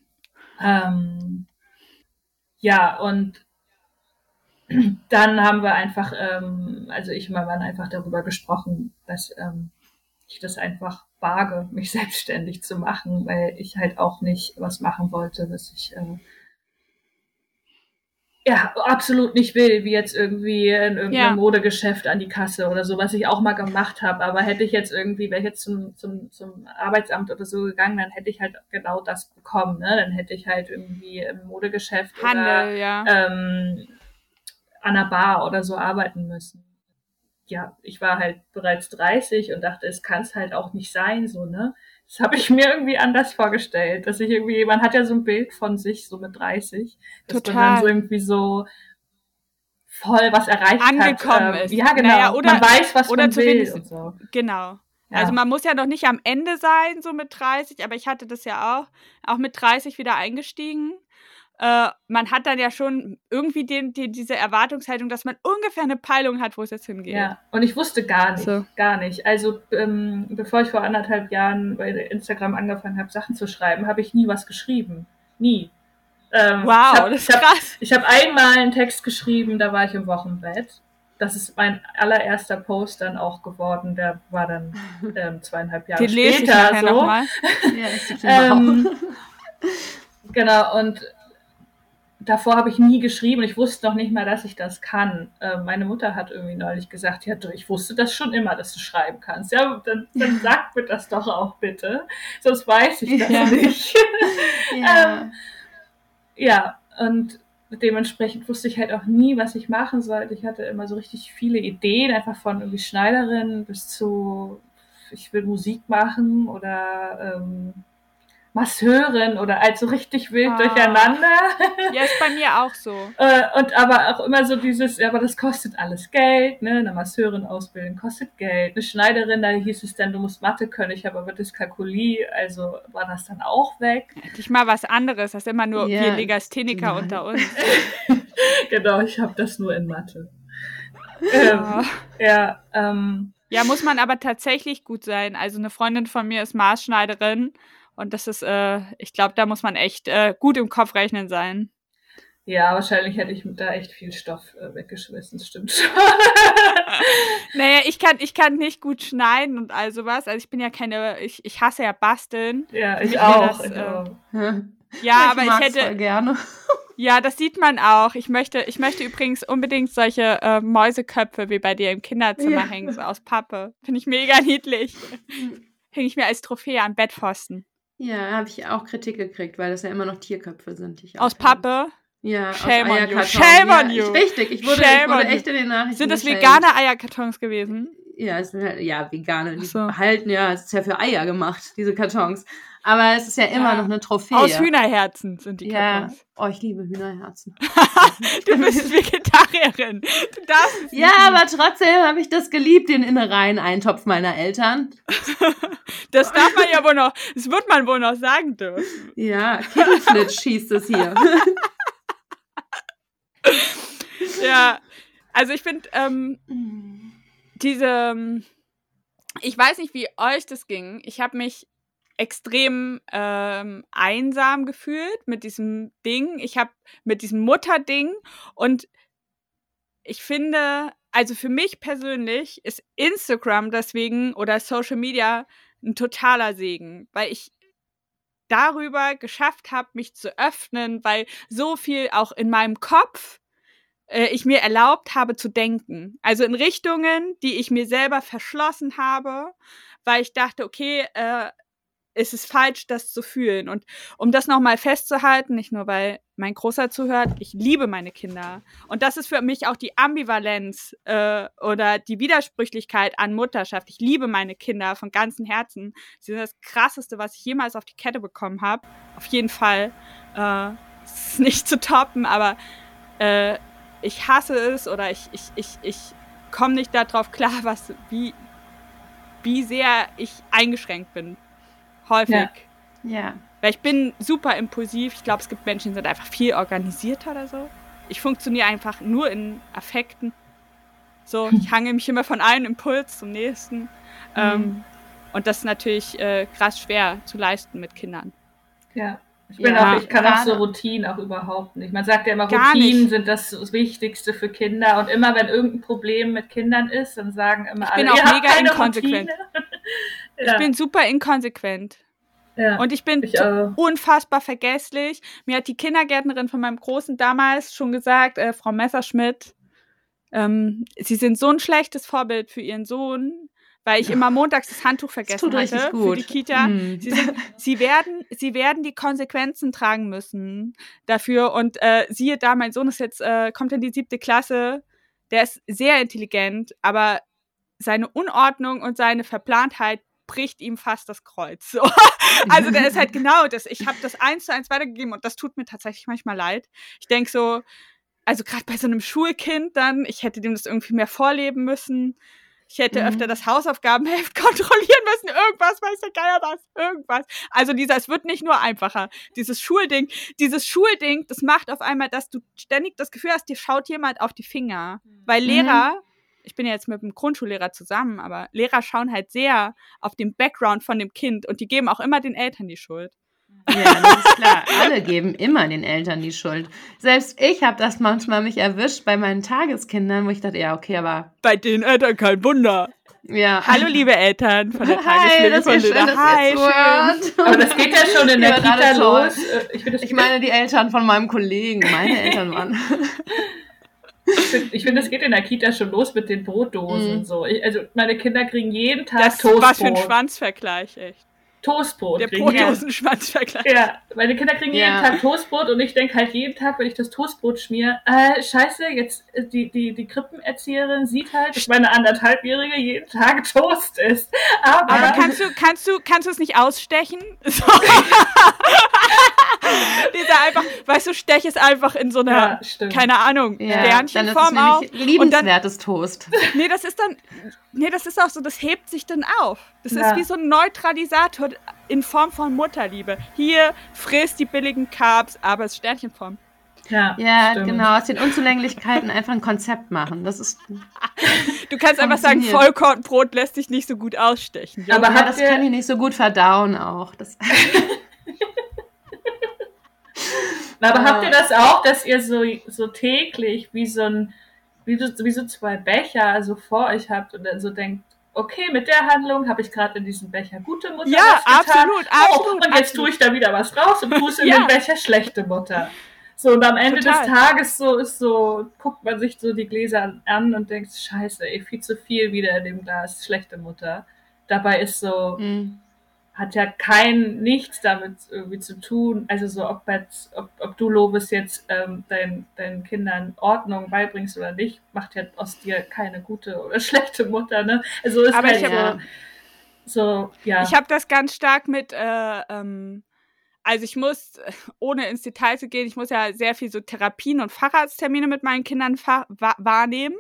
Ähm, ja, und [CLEARS THROAT] dann haben wir einfach, ähm, also ich und mein Mann einfach darüber gesprochen, dass ähm, ich das einfach wage, mich [LAUGHS] selbstständig zu machen, weil ich halt auch nicht was machen wollte, was ich äh, ja, absolut nicht will, wie jetzt irgendwie in irgendeinem ja. Modegeschäft an die Kasse oder so, was ich auch mal gemacht habe. Aber hätte ich jetzt irgendwie, wäre ich jetzt zum, zum, zum Arbeitsamt oder so gegangen, dann hätte ich halt genau das bekommen. Ne? Dann hätte ich halt irgendwie im Modegeschäft Handel, oder ja. ähm, an einer Bar oder so arbeiten müssen. ja, ich war halt bereits 30 und dachte, es kann es halt auch nicht sein, so, ne? Das habe ich [LAUGHS] mir irgendwie anders vorgestellt, dass ich irgendwie, man hat ja so ein Bild von sich, so mit 30, dass Total. man dann so irgendwie so voll was erreicht Angekommen hat. ist. Ja, genau. Naja, oder, man weiß, was oder man will und so. Genau. Ja. Also man muss ja noch nicht am Ende sein, so mit 30, aber ich hatte das ja auch, auch mit 30 wieder eingestiegen äh, man hat dann ja schon irgendwie den, den, diese Erwartungshaltung, dass man ungefähr eine Peilung hat, wo es jetzt hingeht. Ja, und ich wusste gar nicht, so. gar nicht. Also ähm, bevor ich vor anderthalb Jahren bei Instagram angefangen habe, Sachen zu schreiben, habe ich nie was geschrieben. Nie. Ähm, wow, hab, das ist krass. Ich habe hab einmal einen Text geschrieben, da war ich im Wochenbett. Das ist mein allererster Post dann auch geworden. Der war dann ähm, zweieinhalb Jahre Den später ich so. Noch mal. ja, [LAUGHS] ähm, genau, und davor habe ich nie geschrieben. Ich wusste noch nicht mal, dass ich das kann. Äh, meine Mutter hat irgendwie neulich gesagt, ja, ich wusste das schon immer, dass du schreiben kannst. Ja, dann, dann sag mir das doch auch bitte. Sonst weiß ich das ja. [LAUGHS] nicht. ja. ähm, ja, und dementsprechend wusste ich halt auch nie, was ich machen sollte. Ich hatte immer so richtig viele Ideen, einfach von irgendwie Schneiderin bis zu, ich will Musik machen oder ähm, Masseurin oder also richtig wild ah. durcheinander. Ja, ist bei mir auch so. [LAUGHS] Äh, und aber auch immer so dieses, ja, aber das kostet alles Geld, ne? Eine Masseurin ausbilden kostet Geld. Eine Schneiderin, da hieß es dann, du musst Mathe können, ich habe aber Dyskalkulie, also war das dann auch weg. Hätte mal was anderes, das ist immer nur yeah. wir Legastheniker Nein. unter uns. [LAUGHS] genau, ich habe das nur in Mathe. Ähm, oh. Ja, ähm, ja, muss man aber tatsächlich gut sein. Also eine Freundin von mir ist Maßschneiderin und das ist, äh, ich glaube, da muss man echt äh, gut im Kopf rechnen sein. Ja, wahrscheinlich hätte ich da echt viel Stoff äh, weggeschmissen, stimmt schon. [LAUGHS] naja, ich kann, ich kann nicht gut schneiden und all sowas. Also ich bin ja keine, ich, ich hasse ja basteln. Ja, ich auch. Das, äh, ja, ich aber ich hätte. Voll gerne. [LAUGHS] Ja, das sieht man auch. Ich möchte, ich möchte übrigens unbedingt solche äh, Mäuseköpfe wie bei dir im Kinderzimmer ja. hängen, so aus Pappe. Finde ich mega niedlich. [LAUGHS] Hänge ich mir als Trophäe am Bettpfosten. Ja, habe ich auch Kritik gekriegt, weil das ja immer noch Tierköpfe sind. Die ich aus Pappe? Ja, Shame aus Eierkarton. Shame on you. richtig, ich wurde, ich wurde echt in den Nachrichten Sind das vegane Eierkartons gewesen? Ja, es sind halt, ja, vegane. Die so. halten ja, es ist ja für Eier gemacht, diese Kartons. Aber es ist ja immer ja. noch eine Trophäe. Aus Hühnerherzen sind die Kartons. Ja. Oh, ich liebe Hühnerherzen. [LAUGHS] du bist [LAUGHS] Vegetarierin. Du darfst Ja, aber trotzdem habe ich das geliebt, den Innereien-Eintopf meiner Eltern. [LAUGHS] das darf man ja wohl noch, das wird man wohl noch sagen dürfen. Ja, Kittelflitsch hieß es hier. ja, also ich finde, ähm, diese, ähm, ich weiß nicht, wie euch das ging. Ich habe mich extrem ähm, einsam gefühlt mit diesem Ding. Ich habe mit diesem Mutterding und ich finde, also für mich persönlich ist Instagram deswegen oder Social Media ein totaler Segen, weil ich darüber geschafft habe, mich zu öffnen, weil so viel auch in meinem Kopf äh, ich mir erlaubt habe zu denken. Also in Richtungen, die ich mir selber verschlossen habe, weil ich dachte, okay, äh, es ist falsch, das zu fühlen. Und um das nochmal festzuhalten, nicht nur weil mein Großer zuhört, ich liebe meine Kinder. Und das ist für mich auch die Ambivalenz äh, oder die Widersprüchlichkeit an Mutterschaft. Ich liebe meine Kinder von ganzem Herzen. Sie sind das Krasseste, was ich jemals auf die Kette bekommen habe. Auf jeden Fall. Äh, es ist nicht zu toppen, aber äh, ich hasse es oder ich, ich, ich, ich komme nicht darauf klar, was, wie, wie sehr ich eingeschränkt bin. Häufig. Ja. ja. Weil ich bin super impulsiv. Ich glaube, es gibt Menschen, die sind einfach viel organisierter oder so. Ich funktioniere einfach nur in Affekten. So, [LAUGHS] ich hange mich immer von einem Impuls zum nächsten. Mhm. Ähm, und das ist natürlich äh, krass schwer zu leisten mit Kindern. Ja. Ich bin ja, auch, ich kann auch so Routinen auch überhaupt nicht. Man sagt ja immer, Routinen nicht. sind das Wichtigste für Kinder. Und immer wenn irgendein Problem mit Kindern ist, dann sagen immer ich alle, bin auch mega inkonsequent. [LAUGHS] ja. Ich bin super inkonsequent. Ja, und ich bin ich unfassbar vergesslich. Mir hat die Kindergärtnerin von meinem Großen damals schon gesagt, äh, Frau Messerschmidt, ähm, Sie sind so ein schlechtes Vorbild für Ihren Sohn weil ich immer montags das Handtuch vergessen das hatte für die Kita. Mm. Sie, sind, sie, werden, sie werden die Konsequenzen tragen müssen dafür. Und äh, siehe da, mein Sohn ist jetzt, äh, kommt in die siebte Klasse. Der ist sehr intelligent, aber seine Unordnung und seine Verplantheit bricht ihm fast das Kreuz. So. [LAUGHS] Also der ist halt genau das. Ich habe das eins zu eins weitergegeben und das tut mir tatsächlich manchmal leid. Ich denke so, also gerade bei so einem Schulkind dann, ich hätte dem das irgendwie mehr vorleben müssen. Ich hätte mhm. öfter das Hausaufgabenheft [LAUGHS] kontrollieren müssen. Irgendwas, weiß der Geier was. Irgendwas. Also dieser, es wird nicht nur einfacher. Dieses Schulding, dieses Schulding, das macht auf einmal, dass du ständig das Gefühl hast, dir schaut jemand auf die Finger. Weil mhm. Lehrer, mhm. ich bin ja jetzt mit einem Grundschullehrer zusammen, aber Lehrer schauen halt sehr auf den Background von dem Kind und die geben auch immer den Eltern die Schuld. Ja, das ist klar. Alle geben immer den Eltern die Schuld. Selbst ich habe das manchmal mich erwischt bei meinen Tageskindern, wo ich dachte, ja, okay, aber. Bei den Eltern kein Wunder. Ja. Hallo, liebe Eltern von der Tagespflege von schön, Hi, schön. Aber das geht ja schon in der Kita los. Äh, ich, ich meine die Eltern von meinem Kollegen. Meine Eltern waren. Ich finde, es geht in der Kita schon los mit den Brotdosen. Mm. So. Ich, also meine Kinder kriegen jeden Tag das Toastbrot. Was für ein Schwanzvergleich, echt. Toastbrot. Der Brotdosenschwanzvergleich. Ja, meine Kinder kriegen ja. jeden Tag Toastbrot und ich denke halt jeden Tag, wenn ich das Toastbrot schmier, äh, scheiße, jetzt äh, die, die, die Krippenerzieherin sieht halt, dass meine anderthalbjährige jeden Tag Toast isst. Aber, Aber kannst du, kannst du, kannst du es nicht ausstechen? [LAUGHS] [LAUGHS] [LAUGHS] So. [LAUGHS] Dieser einfach, weißt du, stech es einfach in so einer, ja, keine Ahnung, ja, Sternchenform auf. Liebenswertes Toast. [LAUGHS] Nee, das ist dann, nee, das ist auch so, das hebt sich dann auf. Das ja. ist wie so ein Neutralisator in Form von Mutterliebe. Hier frisst die billigen Carbs, aber es ist Sternchenform. Ja, ja genau. Aus den Unzulänglichkeiten einfach ein Konzept machen. Das ist. [LAUGHS] du kannst einfach sagen, Vollkornbrot lässt sich nicht so gut ausstechen. Ja, aber ja, das kann ich nicht so gut verdauen auch. Das aber habt ihr das auch, dass ihr so, so täglich wie so ein, wie, wie so zwei Becher so vor euch habt und dann so denkt, okay, mit der Handlung habe ich gerade in diesem Becher gute Mutter ja, was getan. absolut, absolut. Oh, und jetzt tue ich da wieder was raus und tue in [LAUGHS] ja. den Becher schlechte Mutter. So, und am Ende Total. des Tages so ist so, guckt man sich so die Gläser an und denkt, scheiße, ey, viel zu viel wieder in dem Glas, schlechte Mutter. Dabei ist so, mhm hat ja kein nichts damit irgendwie zu tun. Also so, ob, jetzt, ob, ob du Lobes jetzt ähm, dein, deinen Kindern Ordnung beibringst oder nicht, macht ja aus dir keine gute oder [LAUGHS] schlechte Mutter. Ne? Also ist Aber halt ich hab, so, ja. Ich habe das ganz stark mit, äh, ähm, also ich muss, ohne ins Detail zu gehen, ich muss ja sehr viel so Therapien und Facharzttermine mit meinen Kindern wahrnehmen.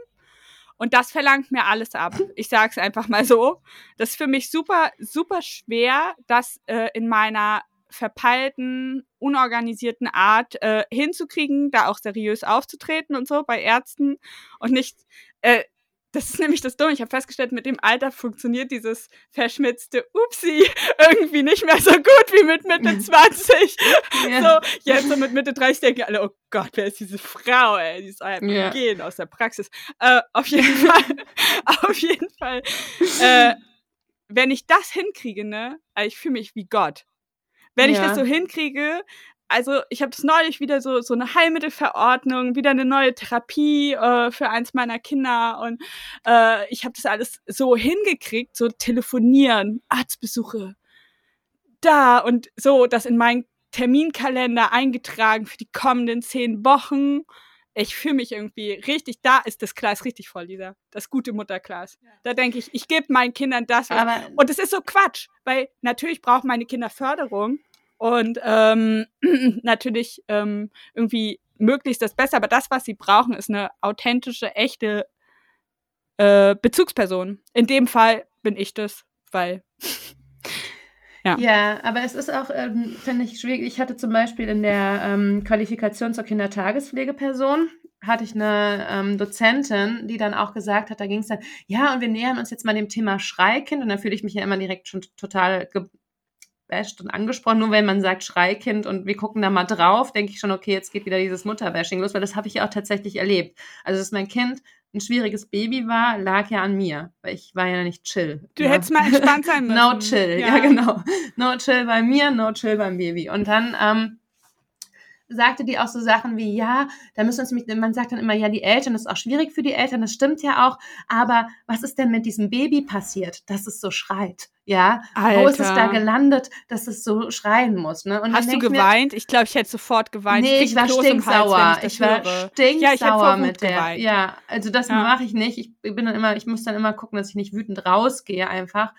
Und das verlangt mir alles ab. Ich sage es einfach mal so. Das ist für mich super, super schwer, das äh, in meiner verpeilten, unorganisierten Art äh, hinzukriegen, da auch seriös aufzutreten und so bei Ärzten und nicht äh, das ist nämlich das Dumme. Ich habe festgestellt, mit dem Alter funktioniert dieses verschmitzte Upsi [LAUGHS] irgendwie nicht mehr so gut wie mit Mitte [LAUGHS] 20. Ja. So, jetzt so mit Mitte 30 denken alle, oh Gott, wer ist diese Frau, ey? Die ist einfach ja. gehen aus der Praxis. Äh, auf jeden [LAUGHS] Fall, auf jeden Fall. Äh, wenn ich das hinkriege, ne, also ich fühle mich wie Gott. Wenn ja. ich das so hinkriege, also ich habe es neulich wieder so so eine Heilmittelverordnung, wieder eine neue Therapie äh, für eins meiner Kinder und äh, ich habe das alles so hingekriegt, so telefonieren, Arztbesuche, da und so das in meinen Terminkalender eingetragen für die kommenden zehn Wochen. Ich fühle mich irgendwie richtig, da ist das Glas richtig voll, dieser, das gute Mutterglas. Da denke ich, ich gebe meinen Kindern das. Und es ist so Quatsch, weil natürlich brauchen meine Kinder Förderung, und ähm, [CLEARS THROAT] natürlich ähm, irgendwie möglichst das Beste. Aber das, was sie brauchen, ist eine authentische, echte äh, Bezugsperson. In dem Fall bin ich das, weil. [LAUGHS] ja. ja, aber es ist auch, ähm, finde ich, schwierig. Ich hatte zum Beispiel in der ähm, Qualifikation zur Kindertagespflegeperson hatte ich eine ähm, Dozentin, die dann auch gesagt hat, da ging es dann, ja, und wir nähern uns jetzt mal dem Thema Schreikind und da fühle ich mich ja immer direkt schon total und angesprochen. Nur wenn man sagt Schreikind und wir gucken da mal drauf, denke ich schon, okay, jetzt geht wieder dieses Mutterbashing los, weil das habe ich ja auch tatsächlich erlebt. Also, dass mein Kind ein schwieriges Baby war, lag ja an mir, weil ich war ja nicht chill. Du ja. hättest mal entspannt sein [LAUGHS] müssen. no chill, ja. ja. genau. No chill bei mir, no chill beim Baby. Und dann ähm, sagte die auch so Sachen wie, ja, da müssen uns, mit, man sagt dann immer, ja, die Eltern, das ist auch schwierig für die Eltern, das stimmt ja auch, aber was ist denn mit diesem Baby passiert, dass es so schreit? Ja, Alter. wo ist es da gelandet, dass es so schreien muss? Ne? Und Hast du geweint? Mir, ich glaube, ich hätte sofort geweint. Nee, ich, ich war stinksauer. Hals, ich, ich war stinksauer ja, mit der. Geweint. Ja, also das ja. mache ich nicht. Ich bin dann immer, ich muss dann immer gucken, dass ich nicht wütend rausgehe einfach.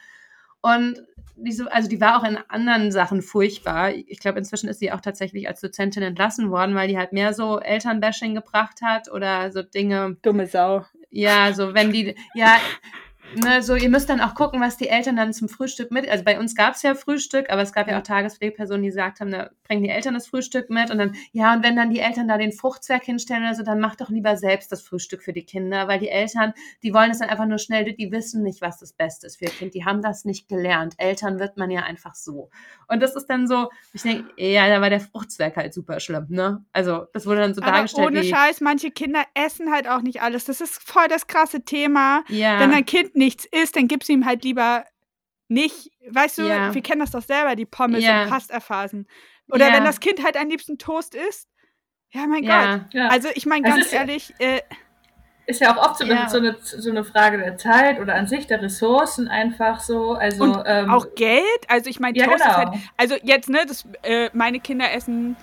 Und diese, also die war auch in anderen Sachen furchtbar. Ich glaube, inzwischen ist sie auch tatsächlich als Dozentin entlassen worden, weil die halt mehr so Elternbashing gebracht hat oder so Dinge. Dumme Sau. Ja, so wenn die, ja, ne, so ihr müsst dann auch gucken, was die Eltern dann zum Frühstück mit. Also bei uns gab es ja Frühstück, aber es gab ja auch Tagespflegepersonen, die gesagt haben, da bringen die Eltern das Frühstück mit und dann, ja, und wenn dann die Eltern da den Fruchtzwerg hinstellen oder so, dann macht doch lieber selbst das Frühstück für die Kinder, weil die Eltern, die wollen es dann einfach nur schnell, die wissen nicht, was das Beste ist für ihr Kind. Die haben das nicht gelernt. Eltern wird man ja einfach so. Und das ist dann so, ich denke, ja, da war der Fruchtzwerg halt super schlimm, ne? Also, das wurde dann so aber dargestellt. Ohne Scheiß, manche Kinder essen halt auch nicht alles. Das ist voll das krasse Thema. Ja. Wenn ein Kind nichts isst, dann gibst du ihm halt lieber nicht, weißt du, ja. wir kennen das doch selber, die Pommes ja. und Pastaphasen. Oder ja. wenn das Kind halt am liebsten Toast isst. Ja, mein Gott. Also ich meine ganz ehrlich, äh, ist ja auch oft so, ja. so, eine, so eine Frage der Zeit oder an sich der Ressourcen einfach so. Also, und ähm, auch Geld. Also ich meine, ja, Toast genau. ist halt, also jetzt, ne, das, äh, meine Kinder essen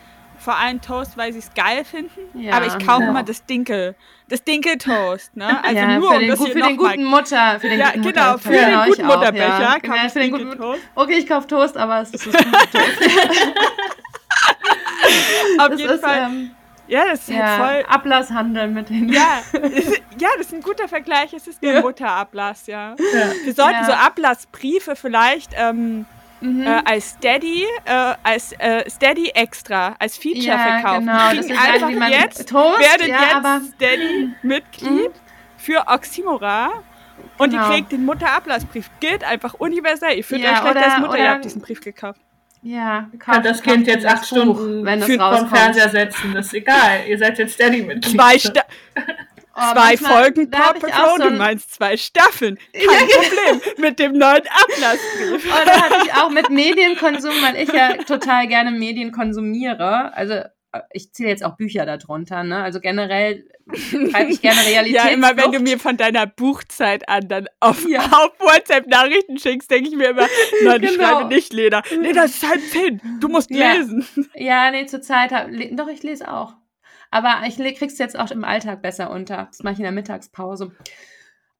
vor allem Toast, weil sie es geil finden. Ja, aber ich kaufe genau. immer das Dinkel. Das Dinkel-Toast, ne? [LAUGHS] Also ja, nur um das den, für den guten Mutter, für den ja, guten genau, Mutter, für den guten Mutterbecher. Ja. Genau, für den guten Toast. Okay, ich kaufe Toast, aber es ist das [LAUGHS] Toast. [LAUGHS] Auf das jeden ist, Fall. Ähm, ja, das ist halt ja, voll. Ablasshandel mit den. Ja, ja, das ist ein guter Vergleich. Es ist der. Mutterablass, ja. Wir sollten so Ablassbriefe vielleicht ähm, mhm. äh, als Steady, äh, als äh, Steady extra, als Feature ja, verkaufen. Genau. Das einfach wie man jetzt, Toast, werdet jetzt Steady-Mitglied mhm. für Oxymora. Und genau. ihr kriegt den Mutterablassbrief. Gilt einfach universell. Ihr führt ja, euch schlecht als Mutter, ihr habt diesen Brief gekauft. Ja, kann das Kind jetzt acht Stunden wenn für, vom Fernseher setzen, das ist egal. Ihr seid jetzt Daddy mit Zwei, Sta [LAUGHS] oh, zwei Folgen Paw Patrol, so du meinst zwei Staffeln. [LAUGHS] Kein Problem mit dem neuen Ablassbrief. Und da hatte ich auch mit Medienkonsum, weil ich ja total gerne Medien konsumiere. Also ich zähle jetzt auch Bücher darunter, ne? Also generell schreibe ich gerne Realität. [LAUGHS] ja, immer wenn du mir von deiner Buchzeit an dann auf, ja. auf WhatsApp Nachrichten schickst, denke ich mir immer, nein, genau. ich schreibe nicht, Lena. Nee, das ist halb zehn. Du musst ja. lesen. Ja, nee, zur Zeit, doch, ich lese auch. Aber ich krieg's jetzt auch im Alltag besser unter. Das mache ich in der Mittagspause.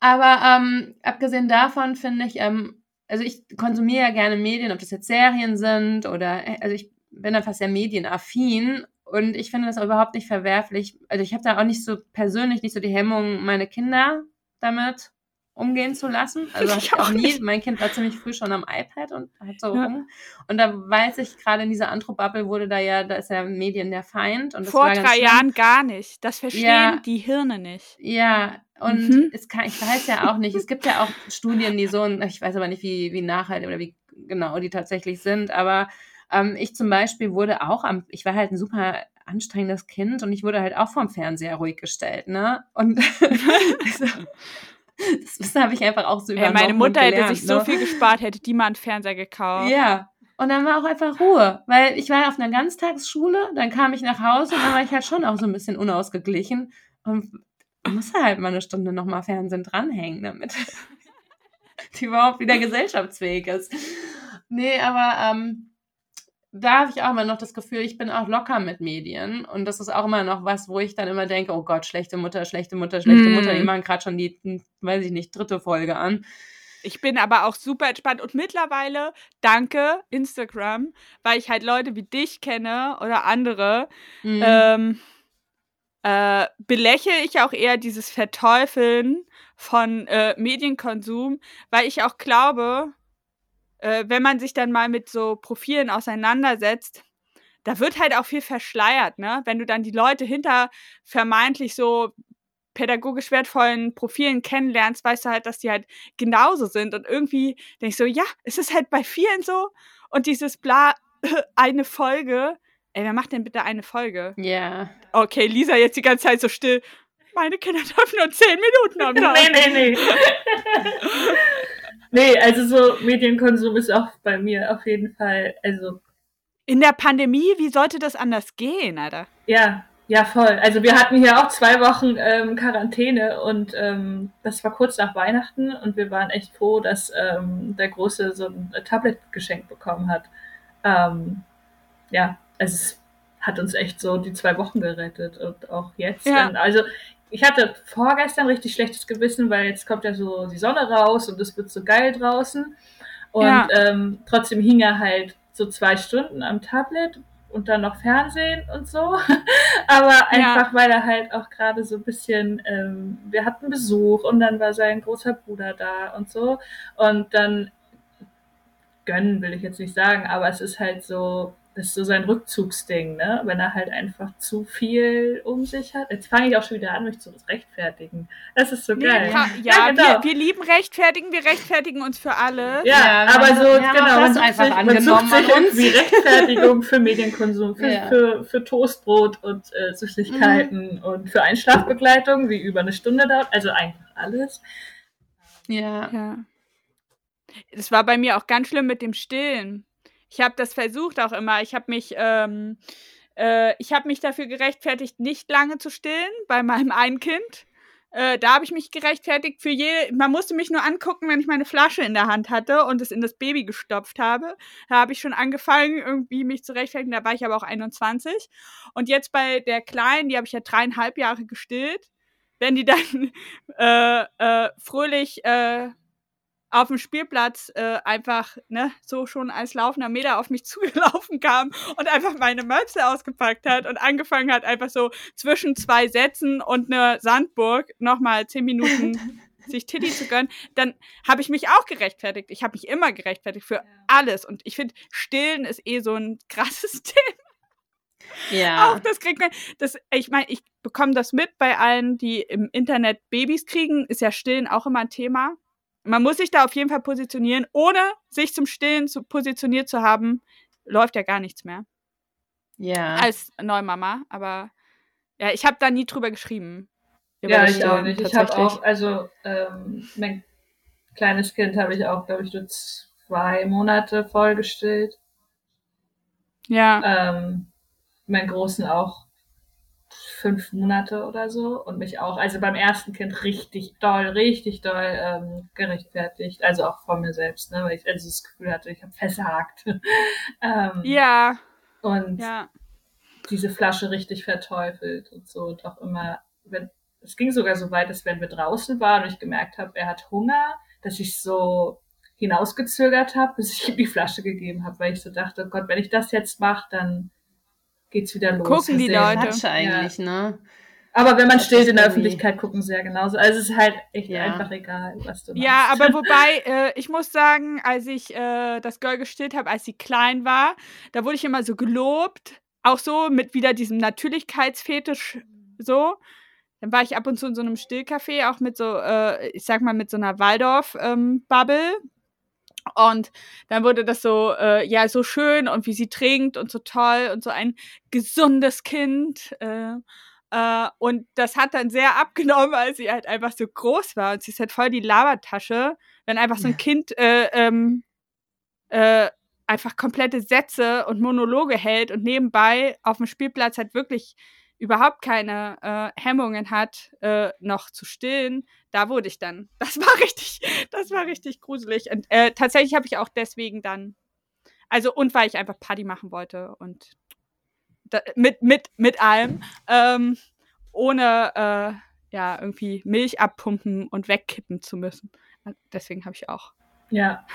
Aber ähm, abgesehen davon finde ich, ähm, also ich konsumiere ja gerne Medien, ob das jetzt Serien sind oder, äh, also ich bin einfach sehr medienaffin und ich finde das auch überhaupt nicht verwerflich. Also ich habe da auch nicht so persönlich nicht so die Hemmung, meine Kinder damit umgehen zu lassen. [LAUGHS] Also ich auch nie. Mein Kind war ziemlich früh schon am iPad und hat so ja. rum. Und da weiß ich, gerade in dieser Antro-Bubble wurde da ja, da ist ja Medien der Feind. Und Vor drei Jahren gar nicht. Das verstehen ja, die Hirne nicht. Ja, und mhm. es kann, ich weiß ja auch nicht, es gibt ja auch Studien, die so, ich weiß aber nicht, wie, wie nachhaltig oder wie genau die tatsächlich sind, aber ähm, ich zum Beispiel wurde auch am, ich war halt ein super anstrengendes Kind und ich wurde halt auch vom Fernseher ruhig gestellt, ne? Und [LAUGHS] also, [LAUGHS] das habe ich einfach auch so übernommen. Ey, meine Mutter gelernt, hätte sich ne? so viel gespart, hätte die mal einen Fernseher gekauft. Ja. Und dann war auch einfach Ruhe, weil ich war auf einer Ganztagsschule, dann kam ich nach Hause und dann war ich halt schon auch so ein bisschen unausgeglichen und musste halt mal eine Stunde nochmal Fernsehen dranhängen, damit [LAUGHS] die überhaupt wieder gesellschaftsfähig ist. Nee, aber ähm, da habe ich auch immer noch das Gefühl, ich bin auch locker mit Medien. Und das ist auch immer noch was, wo ich dann immer denke, oh Gott, schlechte Mutter, schlechte Mutter, schlechte mm. Mutter. Die machen gerade schon die, weiß ich nicht, dritte Folge an. Ich bin aber auch super entspannt und mittlerweile, danke Instagram, weil ich halt Leute wie dich kenne oder andere, mm. ähm, äh, belächle ich auch eher dieses Verteufeln von äh, Medienkonsum, weil ich auch glaube, äh, wenn man sich dann mal mit so Profilen auseinandersetzt, da wird halt auch viel verschleiert, ne? Wenn du dann die Leute hinter vermeintlich so pädagogisch wertvollen Profilen kennenlernst, weißt du halt, dass die halt genauso sind. Und irgendwie denke ich so, ja, es ist halt bei vielen so. Und dieses bla, [LAUGHS] eine Folge. Ey, wer macht denn bitte eine Folge? Ja. Yeah. Okay, Lisa jetzt die ganze Zeit so still. Meine Kinder [LAUGHS] dürfen nur zehn Minuten am Tag. nee, nee, nee. [LAUGHS] Nee, also so Medienkonsum ist auch bei mir auf jeden Fall, also In der Pandemie, wie sollte das anders gehen, Alter? Ja, ja, voll. Also wir hatten hier auch zwei Wochen ähm, Quarantäne und ähm, das war kurz nach Weihnachten und wir waren echt froh, dass ähm, der Große so ein Tablet geschenkt bekommen hat. Ähm, ja, es hat uns echt so die zwei Wochen gerettet und auch jetzt. Ja. also ich hatte vorgestern richtig schlechtes Gewissen, weil jetzt kommt ja so die Sonne raus und es wird so geil draußen. Und ja. ähm, trotzdem hing er halt so zwei Stunden am Tablet und dann noch Fernsehen und so. [LAUGHS] Aber einfach, ja. weil er halt auch gerade so ein bisschen, ähm, wir hatten Besuch und dann war sein großer Bruder da und so. Und dann gönnen will ich jetzt nicht sagen, aber es ist halt so, das ist so sein Rückzugsding, ne? Wenn er halt einfach zu viel um sich hat. Jetzt fange ich auch schon wieder an, mich zu rechtfertigen. Das ist so geil. Ja, ja, genau. wir, wir, lieben rechtfertigen, wir rechtfertigen uns für alle. Ja, ja aber so, ja, genau, man sucht, sich, man sucht sich irgendwie Rechtfertigung für [LAUGHS] Medienkonsum, für, ja. für, für Toastbrot und äh, Süßigkeiten mhm. und für Einschlafbegleitung, wie über eine Stunde dauert. Also einfach alles. Ja. ja. Das war bei mir auch ganz schlimm mit dem Stillen ich habe das versucht auch immer. Ich habe mich, ähm, äh, ich habe mich dafür gerechtfertigt, nicht lange zu stillen bei meinem einen Kind. Äh, da habe ich mich gerechtfertigt für jede. Man musste mich nur angucken, wenn ich meine Flasche in der Hand hatte und es in das Baby gestopft habe. Da habe ich schon angefangen, irgendwie mich zu rechtfertigen. Da war ich aber auch 21. Und jetzt bei der Kleinen, die habe ich ja dreieinhalb Jahre gestillt, wenn die dann [LAUGHS] äh, äh, fröhlich äh, auf dem Spielplatz äh, einfach ne, so schon als laufender Meter auf mich [LAUGHS] zugelaufen kam und einfach meine Möpse ausgepackt hat und angefangen hat, einfach so zwischen zwei Sätzen und einer Sandburg nochmal zehn Minuten [LAUGHS] sich Titty zu gönnen, dann habe ich mich auch gerechtfertigt. Ich habe mich immer gerechtfertigt für alles. Und ich finde, Stillen ist eh so ein [LAUGHS] krasses Thema. Ja. Auch das kriegt man. Das, ich meine, ich bekomme das mit bei allen, die im Internet Babys kriegen, ist ja Stillen auch immer ein Thema man muss sich da auf jeden Fall positionieren. Ohne sich zum Stillen zu positioniert zu haben, läuft ja gar nichts mehr. Ja. Als Neumama. Aber ja, ich habe da nie drüber geschrieben. Ja, ich auch nicht. Ich habe auch, also ähm, mein kleines Kind habe ich auch, glaube ich, nur zwei Monate vollgestillt. Ja. Ähm, meinen Großen auch fünf Monate oder so und mich auch, also beim ersten Kind richtig doll, richtig doll ähm, gerechtfertigt, also auch vor mir selbst, ne, weil ich also das Gefühl hatte, ich habe versagt. [LAUGHS] ähm, ja. Und ja. diese Flasche richtig verteufelt und so und auch immer, wenn es ging sogar so weit, dass wenn wir draußen waren und ich gemerkt habe, er hat Hunger, dass ich so hinausgezögert habe, bis ich ihm die Flasche gegeben habe, weil ich so dachte, oh Gott, wenn ich das jetzt mache, dann geht's wieder los. Gucken die Leute. Eigentlich, ja. ne? Aber wenn man steht in der Öffentlichkeit, gucken sie ja genauso. Also es ist halt echt ja. einfach egal, was du machst. Ja, aber [LAUGHS] wobei, äh, ich muss sagen, als ich äh, das Girl gestillt habe, als sie klein war, da wurde ich immer so gelobt. Auch so mit wieder diesem Natürlichkeitsfetisch so. Dann war ich ab und zu in so einem Stillcafé, auch mit so, äh, ich sag mal, mit so einer Waldorf-Bubble. Ähm, und dann wurde das so, äh, ja, so schön und wie sie trinkt und so toll und so ein gesundes Kind. Äh, äh, und das hat dann sehr abgenommen, als sie halt einfach so groß war. Und sie ist halt voll die Labertasche, wenn einfach so ein Kind äh, ähm, äh, einfach komplette Sätze und Monologe hält und nebenbei auf dem Spielplatz halt wirklich überhaupt keine äh, Hemmungen hat, äh, noch zu stillen, da wurde ich dann. [LAUGHS] Das war richtig, das war richtig gruselig. Und äh, tatsächlich habe ich auch deswegen dann, also und weil ich einfach Party machen wollte und da, mit, mit, mit allem, ähm, ohne äh, ja irgendwie Milch abpumpen und wegkippen zu müssen. Deswegen habe ich auch. Ja.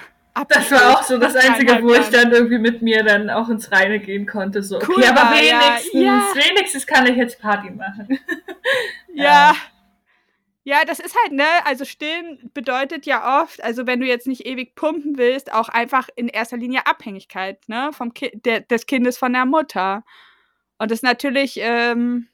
Das war auch so das Einzige, wo ich dann irgendwie mit mir dann auch ins Reine gehen konnte. So, okay, aber wenigstens, ja. wenigstens kann ich jetzt Party machen. [LAUGHS] ja. Ja, das ist halt, ne, also stillen bedeutet ja oft, also wenn du jetzt nicht ewig pumpen willst, auch einfach in erster Linie Abhängigkeit, ne, vom Ki der, des Kindes von der Mutter. Und das natürlich, ähm,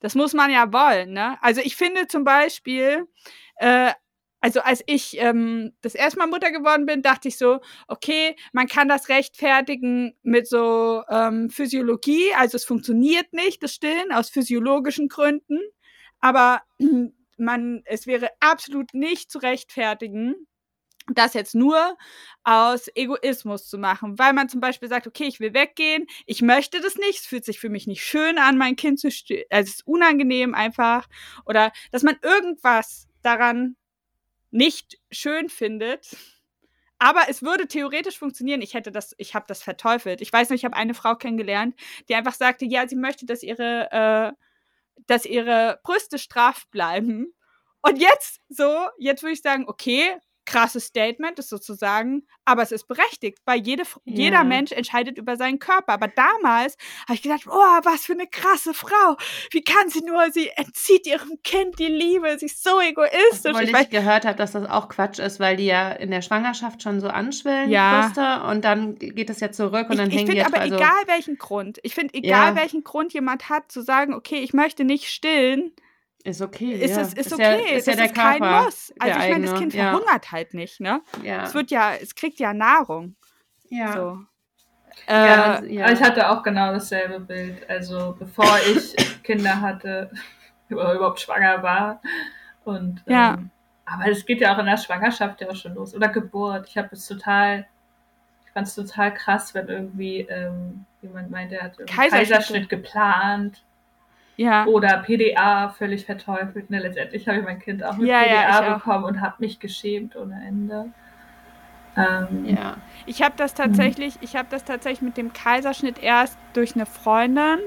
das muss man ja wollen, ne? Also ich finde zum Beispiel, äh, also als ich ähm, das erste Mal Mutter geworden bin, dachte ich so, okay, man kann das rechtfertigen mit so ähm, Physiologie, also es funktioniert nicht, das Stillen, aus physiologischen Gründen, aber [CLEARS THROAT] man, es wäre absolut nicht zu rechtfertigen, das jetzt nur aus Egoismus zu machen, weil man zum Beispiel sagt, okay, ich will weggehen, ich möchte das nicht, es fühlt sich für mich nicht schön an, mein Kind zu stillen, also es ist unangenehm einfach, oder dass man irgendwas daran nicht schön findet. Aber es würde theoretisch funktionieren. Ich hätte das, ich habe das verteufelt. Ich weiß nicht, ich habe eine Frau kennengelernt, die einfach sagte, ja, sie möchte, dass ihre, äh, dass ihre Brüste straff bleiben. Und jetzt so, jetzt würde ich sagen, okay, krasses Statement ist sozusagen, aber es ist berechtigt, weil jede, ja. jeder Mensch entscheidet über seinen Körper. Aber damals habe ich gedacht, oh, was für eine krasse Frau. Wie kann sie nur, sie entzieht ihrem Kind die Liebe, sie ist so egoistisch. Weil ich, ich gehört habe, dass das auch Quatsch ist, weil die ja in der Schwangerschaft schon so anschwellen, ja. Brüste, und dann geht es ja zurück und dann ich, hängen ich die aber also egal welchen Grund, ich finde, egal ja. welchen Grund jemand hat, zu sagen, okay, ich möchte nicht stillen, ist okay. Ist, ja. es, ist, ist okay. Ja, ist das ja ist kein Muss. Also ich meine, das Kind ja. verhungert halt nicht, ne? Ja. Es wird ja, es kriegt ja Nahrung. Ja. So. Ja, äh, ja, ich hatte auch genau dasselbe Bild. Also bevor ich [LAUGHS] Kinder hatte, [LAUGHS] oder überhaupt schwanger war. Und ja. Ähm, aber es geht ja auch in der Schwangerschaft ja auch schon los. Oder Geburt. Ich habe es total, ich fand es total krass, wenn irgendwie ähm, jemand meint, der hat einen Kaiserschnitt geplant ja. Oder PDA völlig verteufelt. Ne, letztendlich habe ich mein Kind auch mit ja, PDA ja, bekommen auch. und habe mich geschämt ohne Ende. Ähm, ja. Ich habe das tatsächlich, ich habe das tatsächlich mit dem Kaiserschnitt erst durch eine Freundin,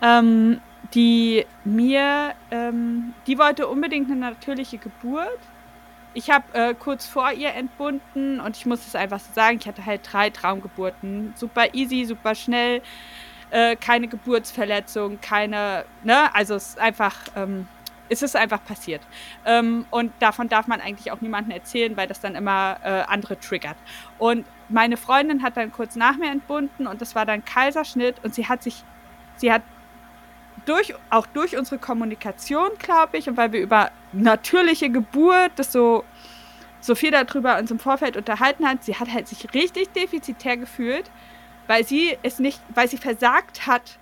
ähm, die mir, ähm, die wollte unbedingt eine natürliche Geburt. Ich habe äh, kurz vor ihr entbunden und ich muss es einfach so sagen, ich hatte halt drei Traumgeburten. Super easy, super schnell äh, keine Geburtsverletzung, keine, ne, also es ist einfach, ähm, es ist einfach passiert. Ähm, und davon darf man eigentlich auch niemandem erzählen, weil das dann immer äh, andere triggert. Und meine Freundin hat dann kurz nach mir entbunden und das war dann Kaiserschnitt und sie hat sich, sie hat durch, auch durch unsere Kommunikation, glaube ich, und weil wir über natürliche Geburt, das so, so viel darüber uns im Vorfeld unterhalten hat, sie hat halt sich richtig defizitär gefühlt weil sie es nicht, weil sie versagt hat.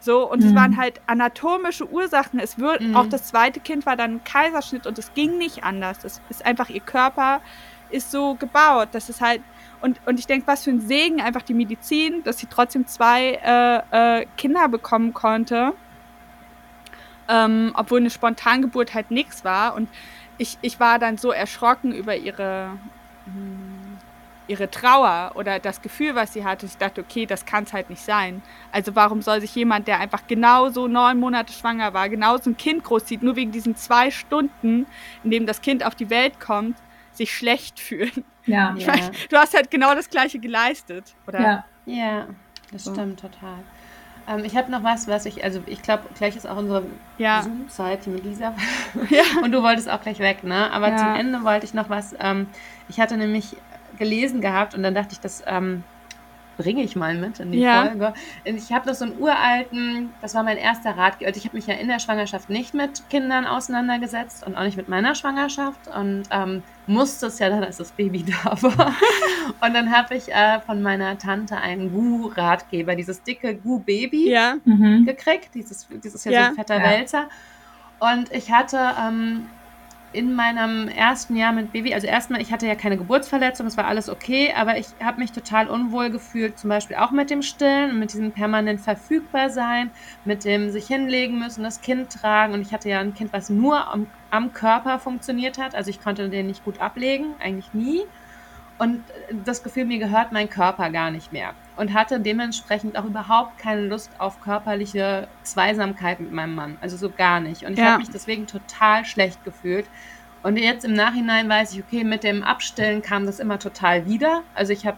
So, und mhm. es waren halt anatomische Ursachen. Es wird, mhm. auch das zweite Kind war dann ein Kaiserschnitt und es ging nicht anders. Es ist einfach, ihr Körper ist so gebaut, dass es halt, und, und ich denke, was für ein Segen einfach die Medizin, dass sie trotzdem zwei äh, äh, Kinder bekommen konnte. Ähm, obwohl eine Spontangeburt halt nichts war. Und ich, ich war dann so erschrocken über ihre. Mh, hm, ihre Trauer oder das Gefühl, was sie hatte. Ich dachte, okay, das kann es halt nicht sein. Also warum soll sich jemand, der einfach genauso neun Monate schwanger war, genauso ein Kind großzieht, nur wegen diesen zwei Stunden, in dem das Kind auf die Welt kommt, sich schlecht fühlen? Ja. [LAUGHS] Ich mein, du hast halt genau das Gleiche geleistet, oder? Ja, ja das so. stimmt total. Ähm, ich habe noch was, was ich, also ich glaube, gleich ist auch unsere ja. Zoom-Zeit mit Lisa. Ja. [LAUGHS] Und du wolltest auch gleich weg, ne? Aber ja. zum Ende wollte ich noch was. Ähm, ich hatte nämlich gelesen gehabt und dann dachte ich, das ähm, bringe ich mal mit in die ja. Folge. Ich habe noch so einen uralten, das war mein erster Ratgeber. Ich habe mich ja in der Schwangerschaft nicht mit Kindern auseinandergesetzt und auch nicht mit meiner Schwangerschaft und ähm, musste es ja dann, als das Baby [LAUGHS] da war. und dann habe ich äh, von meiner Tante einen Gu-Ratgeber, dieses dicke Gu-Baby ja. Mhm. gekriegt. Dieses, dieses ja, ja so ein fetter Wälzer. Und ich hatte ähm, in meinem ersten Jahr mit Baby, also erstmal, ich hatte ja keine Geburtsverletzung, es war alles okay, aber ich habe mich total unwohl gefühlt, zum Beispiel auch mit dem Stillen, mit diesem permanent verfügbar sein, mit dem sich hinlegen müssen, das Kind tragen. Und ich hatte ja ein Kind, was nur am, am Körper funktioniert hat, also ich konnte den nicht gut ablegen, eigentlich nie. Und das Gefühl, mir gehört mein Körper gar nicht mehr. Und hatte dementsprechend auch überhaupt keine Lust auf körperliche Zweisamkeit mit meinem Mann. Also so gar nicht. Und ich ja. habe mich deswegen total schlecht gefühlt. Und jetzt im Nachhinein weiß ich, okay, mit dem Abstillen kam das immer total wieder. Also ich habe,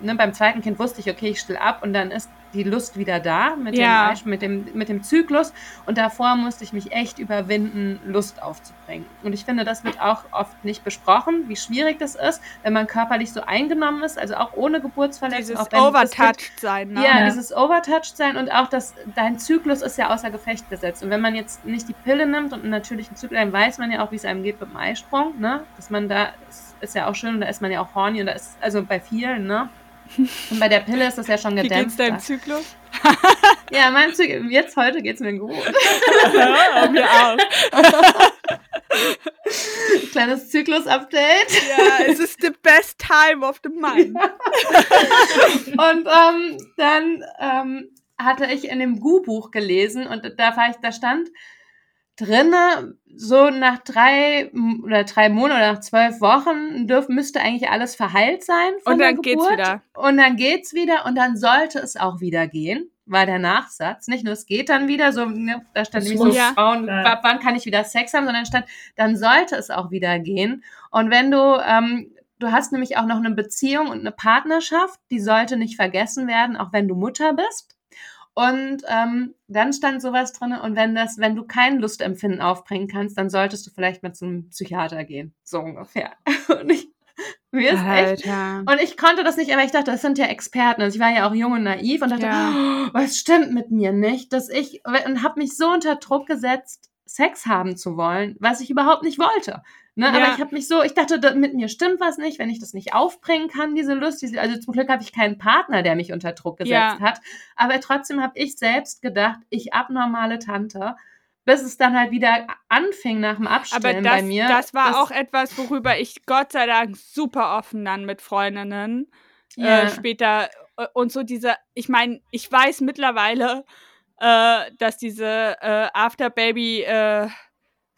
ne, beim zweiten Kind wusste ich, okay, ich still ab und dann ist die Lust wieder da mit, ja. dem, mit, dem, mit dem Zyklus. Und davor musste ich mich echt überwinden, Lust aufzubringen. Und ich finde, das wird auch oft nicht besprochen, wie schwierig das ist, wenn man körperlich so eingenommen ist, also auch ohne Geburtsverletzung. Dieses Overtouched sein, ne? Ja, dieses Overtouched sein und auch, dass dein Zyklus ist ja außer Gefecht gesetzt. Und wenn man jetzt nicht die Pille nimmt und einen natürlichen Zyklus, dann weiß man ja auch, wie es einem geht mit dem Eisprung, ne? Dass man da, ist, ist ja auch schön, und da ist man ja auch horny und da ist, also bei vielen, ne? [LAUGHS] Und bei der Pille ist das ja schon gedämpft. Wie geht's deinem Zyklus? [LAUGHS] ja, meinem Zyklus, jetzt heute geht's mir gut. ja, mir auch. [LAUGHS] kleines Zyklus-Update. Ja, es ist the best time of the month. Ja. Und ähm, dann ähm, hatte ich in dem Gu-Buch gelesen und da war ich, da stand drinne, so nach drei oder drei Monaten oder nach zwölf Wochen dürf, müsste eigentlich alles verheilt sein. und dann geht's wieder. Und dann geht's wieder und dann sollte es auch wieder gehen war der Nachsatz. Nicht nur es geht dann wieder, so, ne, da stand nämlich so, ja. Frauen, ja. wann kann ich wieder Sex haben, sondern stand, dann sollte es auch wieder gehen. Und wenn du, ähm, du hast nämlich auch noch eine Beziehung und eine Partnerschaft, die sollte nicht vergessen werden, auch wenn du Mutter bist. Und ähm, dann stand sowas drin, und wenn das, wenn du kein Lustempfinden aufbringen kannst, dann solltest du vielleicht mal zum Psychiater gehen. So ungefähr. [LAUGHS] Und ich mir ist echt. Und ich konnte das nicht, aber ich dachte, das sind ja Experten. Also ich war ja auch jung und naiv und dachte, ja. oh, was stimmt mit mir nicht? Dass ich und habe mich so unter Druck gesetzt, Sex haben zu wollen, was ich überhaupt nicht wollte. Ne? Ja. Aber ich habe mich so, ich dachte, mit mir stimmt was nicht, wenn ich das nicht aufbringen kann, diese Lust. Diese, also zum Glück habe ich keinen Partner, der mich unter Druck gesetzt ja. hat. Aber trotzdem habe ich selbst gedacht, ich abnormale Tante bis es dann halt wieder anfing nach dem Abstellen das, bei mir. Das war das, auch etwas, worüber ich Gott sei Dank super offen dann mit Freundinnen yeah. äh, später äh, und so diese, ich meine, ich weiß mittlerweile, äh, dass diese äh, After Baby äh,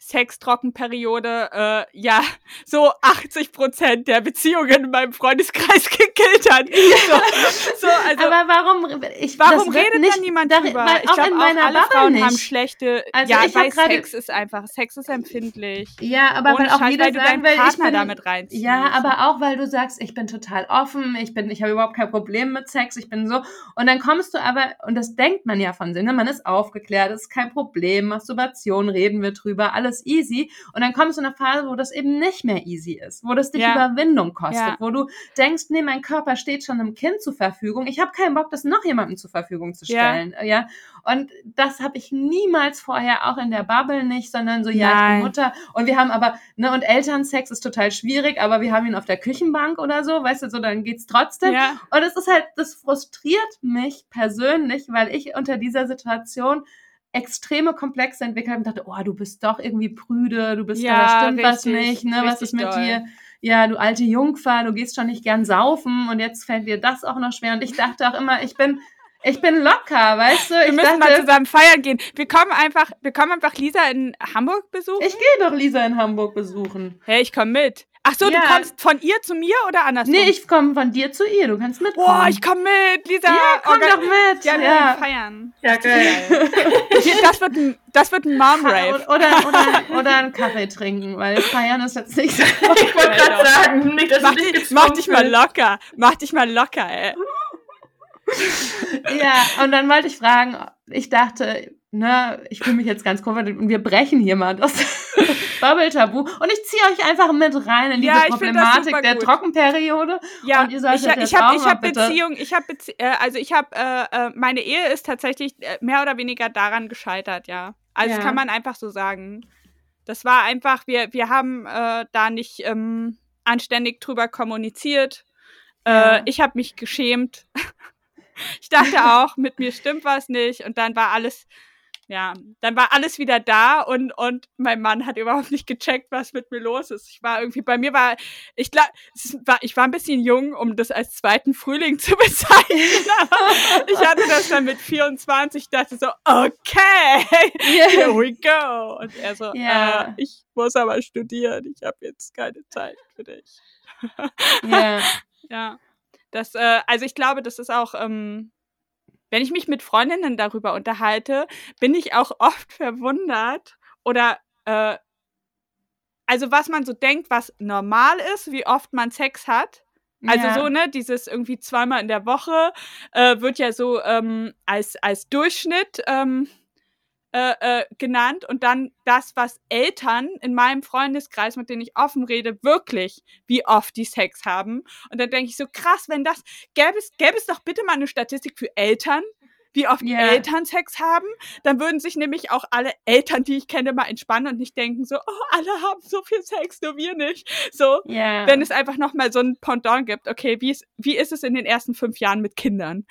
Sextrockenperiode äh, ja so 80 Prozent der Beziehungen in meinem Freundeskreis [LAUGHS] gekillt hat. So, so, also, Aber warum? Ich, warum redet nicht, da niemand drüber? Weil ich glaube, alle Bubble Frauen nicht. haben schlechte. Also ja, ich weil Sex ist einfach, Sex ist empfindlich. Ja, aber weil auch Scheiß, jeder weil du deinen Partner ich bin, damit reinziehst. Ja, aber auch weil du sagst, ich bin total offen, ich bin, ich habe überhaupt kein Problem mit Sex, ich bin so. Und dann kommst du aber und das denkt man ja von Sinn, ne? man ist aufgeklärt, ist kein Problem, Masturbation reden wir drüber, alles alles easy. Und dann kommst du in eine Phase, wo das eben nicht mehr easy ist, wo das dich ja. Überwindung kostet, ja. wo du denkst, nee, mein Körper steht schon einem Kind zur Verfügung. Ich habe keinen Bock, das noch jemandem zur Verfügung zu stellen. Ja. ja? Und das habe ich niemals vorher, auch in der Bubble nicht, sondern so, ja, Nein. ich bin Mutter. Und wir haben aber, ne, und Elternsex ist total schwierig, aber wir haben ihn auf der Küchenbank oder so, weißt du, so, dann geht's trotzdem. Ja. Und es ist halt, das frustriert mich persönlich, weil ich unter dieser Situation extreme Komplexe entwickelt und dachte, oh, du bist doch irgendwie prüde, du bist ja, da stimmt richtig, was nicht, ne? Was ist mit doll. dir? Ja, du alte Jungfer, du gehst schon nicht gern saufen und jetzt fällt dir das auch noch schwer. Und ich dachte auch immer, ich bin, ich bin locker, weißt du? Wir ich müssen dachte, mal zusammen feiern gehen. Wir kommen einfach, wir kommen einfach Lisa in Hamburg besuchen. Ich gehe doch Lisa in Hamburg besuchen. Hey, ich komme mit. Ach so, ja. du kommst von ihr zu mir oder andersrum? Nee, ich komme von dir zu ihr. Du kannst mitkommen. Boah, ich komme mit, Lisa. Ja, komm doch mit. Ja, ja. feiern. Ja, geil. das wird ein, das wird ein [LAUGHS] Mom-Rave. Oder, oder, oder einen Kaffee trinken, weil feiern ist jetzt nicht so. [LAUGHS] ich wollte gerade sagen, nicht, dass mach, dich, mach dich mal locker. Mach dich mal locker, ey. ja, und dann wollte ich fragen, ich dachte, ne, ich fühle mich jetzt ganz komisch und wir brechen hier mal das [LAUGHS] Bubble-Tabu und ich ziehe euch einfach mit rein in diese ja, Problematik der Trockenperiode. Ja, und ihr ich, ich habe ich hab Beziehung, ich habe Bezie äh, also ich habe äh, äh, meine Ehe ist tatsächlich äh, mehr oder weniger daran gescheitert, ja. Also ja. das kann man einfach so sagen. Das war einfach, wir, wir haben äh, da nicht ähm, anständig drüber kommuniziert. Ja. ich habe mich geschämt. [LAUGHS] ich dachte auch, mit mir stimmt was nicht. Und dann war alles, ja, dann war alles wieder da und, und mein Mann hat überhaupt nicht gecheckt, was mit mir los ist. Ich war irgendwie, bei mir war, ich glaube, war, ich war ein bisschen jung, um das als zweiten Frühling [LAUGHS] zu bezeichnen. ich hatte das dann mit 24, dachte so, okay, here we go. Und er so, yeah. äh, ich muss aber studieren, ich habe jetzt keine Zeit für dich. yeah. [LAUGHS] Ja. Das, äh, also ich glaube, das ist auch, ähm, wenn ich mich mit Freundinnen darüber unterhalte, bin ich auch [LAUGHS] oft verwundert oder äh, also was man so denkt, was normal ist, wie oft man Sex hat. Also ja. so, ne, dieses irgendwie zweimal in der Woche äh, wird ja so ähm, als, als Durchschnitt ähm, äh, äh, genannt und dann das, was Eltern in meinem Freundeskreis, mit denen ich offen rede, wirklich, wie oft die Sex haben. Und dann denke ich so, krass, wenn das, gäbe es, gäbe es doch bitte mal eine Statistik für Eltern, wie oft yeah. Eltern Sex haben, dann würden sich nämlich auch alle Eltern, die ich kenne, mal entspannen und nicht denken so, oh, alle haben so viel Sex, nur wir nicht. So, yeah. wenn es einfach nochmal so ein Pendant gibt, okay, wie ist, wie ist es in den ersten fünf Jahren mit Kindern?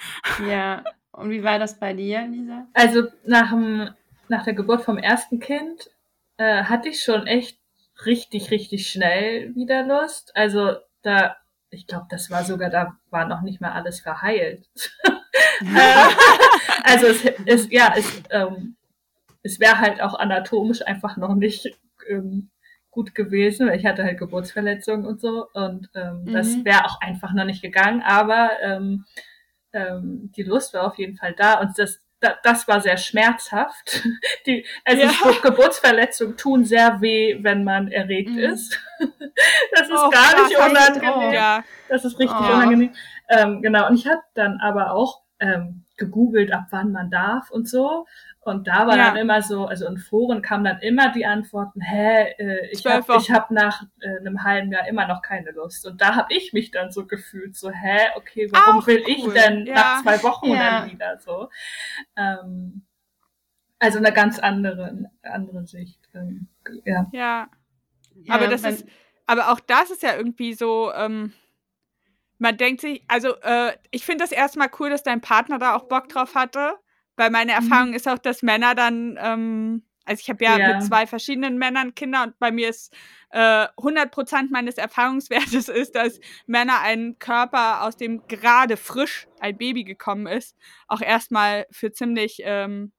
Ja, und wie war das bei dir, Lisa? Also nach dem nach der Geburt vom ersten Kind äh, hatte ich schon echt richtig, richtig schnell wieder Lust. Also da, ich glaube, das war sogar, da war noch nicht mal alles verheilt. [LAUGHS] Äh, also es ist, ja, es, ähm, es wäre halt auch anatomisch einfach noch nicht ähm, gut gewesen, weil ich hatte halt Geburtsverletzungen und so und ähm, mhm. das wäre auch einfach noch nicht gegangen, aber ähm, ähm, die Lust war auf jeden Fall da und das da, das war sehr schmerzhaft. [LAUGHS] Die, also ja. Geburtsverletzungen tun sehr weh, wenn man erregt mhm. ist. [LAUGHS] Das ist oh, gar nicht unangenehm. Oh, ja. Das ist richtig oh. unangenehm. Ähm, genau. Und ich habe dann aber auch ähm, gegoogelt, ab wann man darf und so. Und da war ja. dann immer so, also in Foren kamen dann immer die Antworten, hä, äh, ich habe hab nach äh, einem halben Jahr immer noch keine Lust. Und da habe ich mich dann so gefühlt, so, hä, okay, warum Auch will cool. ich denn ja. nach zwei Wochen ja. dann wieder so? Ähm, also eine ganz andere, andere Sicht. Ähm, ja. ja. Aber das ist, aber auch das ist ja irgendwie so, ähm, man denkt sich, also äh, ich finde das erstmal cool, dass dein Partner da auch Bock drauf hatte. Weil meine mhm. Erfahrung mhm. ist auch, dass Männer dann, ähm, also ich habe ja, ja, mit zwei verschiedenen Männern Kinder und bei mir ist äh, 100% meines Erfahrungswertes [LAUGHS] ist, dass Männer einen Körper, aus dem gerade frisch ein Baby gekommen ist, auch erstmal für ziemlich, ähm,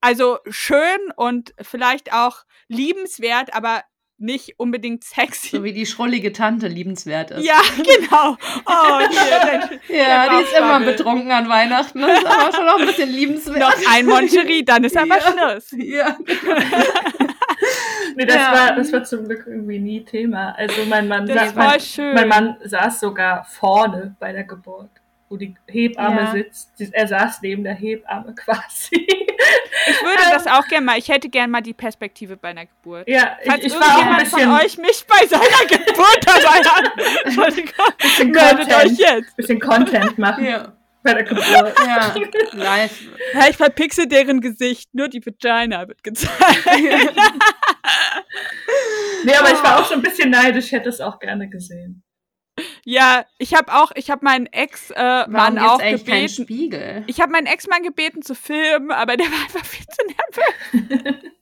also schön und vielleicht auch liebenswert, aber nicht unbedingt sexy. So wie die schrullige Tante liebenswert ist. Ja, [LAUGHS] genau. Oh, hier, [LAUGHS] ja, die ist immer betrunken an Weihnachten. Das ist aber schon noch ein bisschen liebenswert. Noch ein Moncherie, dann ist aber ja. Schluss. Ja. [LAUGHS] nee, das, ja. war, das war zum Glück irgendwie nie Thema. Also mein Mann, das war mein, schön. mein Mann saß sogar vorne bei der Geburt wo die Hebamme ja. sitzt. Er saß neben der Hebamme quasi. Ich würde ähm, das auch gerne mal, ich hätte gerne mal die Perspektive bei einer Geburt. Ja, Falls ich, ich war auch ein bisschen, von euch mich bei seiner Geburt dabei hat, [LAUGHS] Entschuldigung, bisschen meldet Content, euch jetzt. Bisschen Content machen. Ja. Bei der Geburt. Ja, live. Ja, ich verpixel deren Gesicht, nur die Vagina wird gezeigt. [LAUGHS] nee, aber ich war auch schon ein bisschen neidisch, ich hätte es auch gerne gesehen. Ja, ich habe auch, ich habe meinen Ex-Mann äh, auch gebeten. Kein Spiegel? Ich habe meinen Ex-Mann gebeten zu filmen, aber der war einfach viel zu nervös.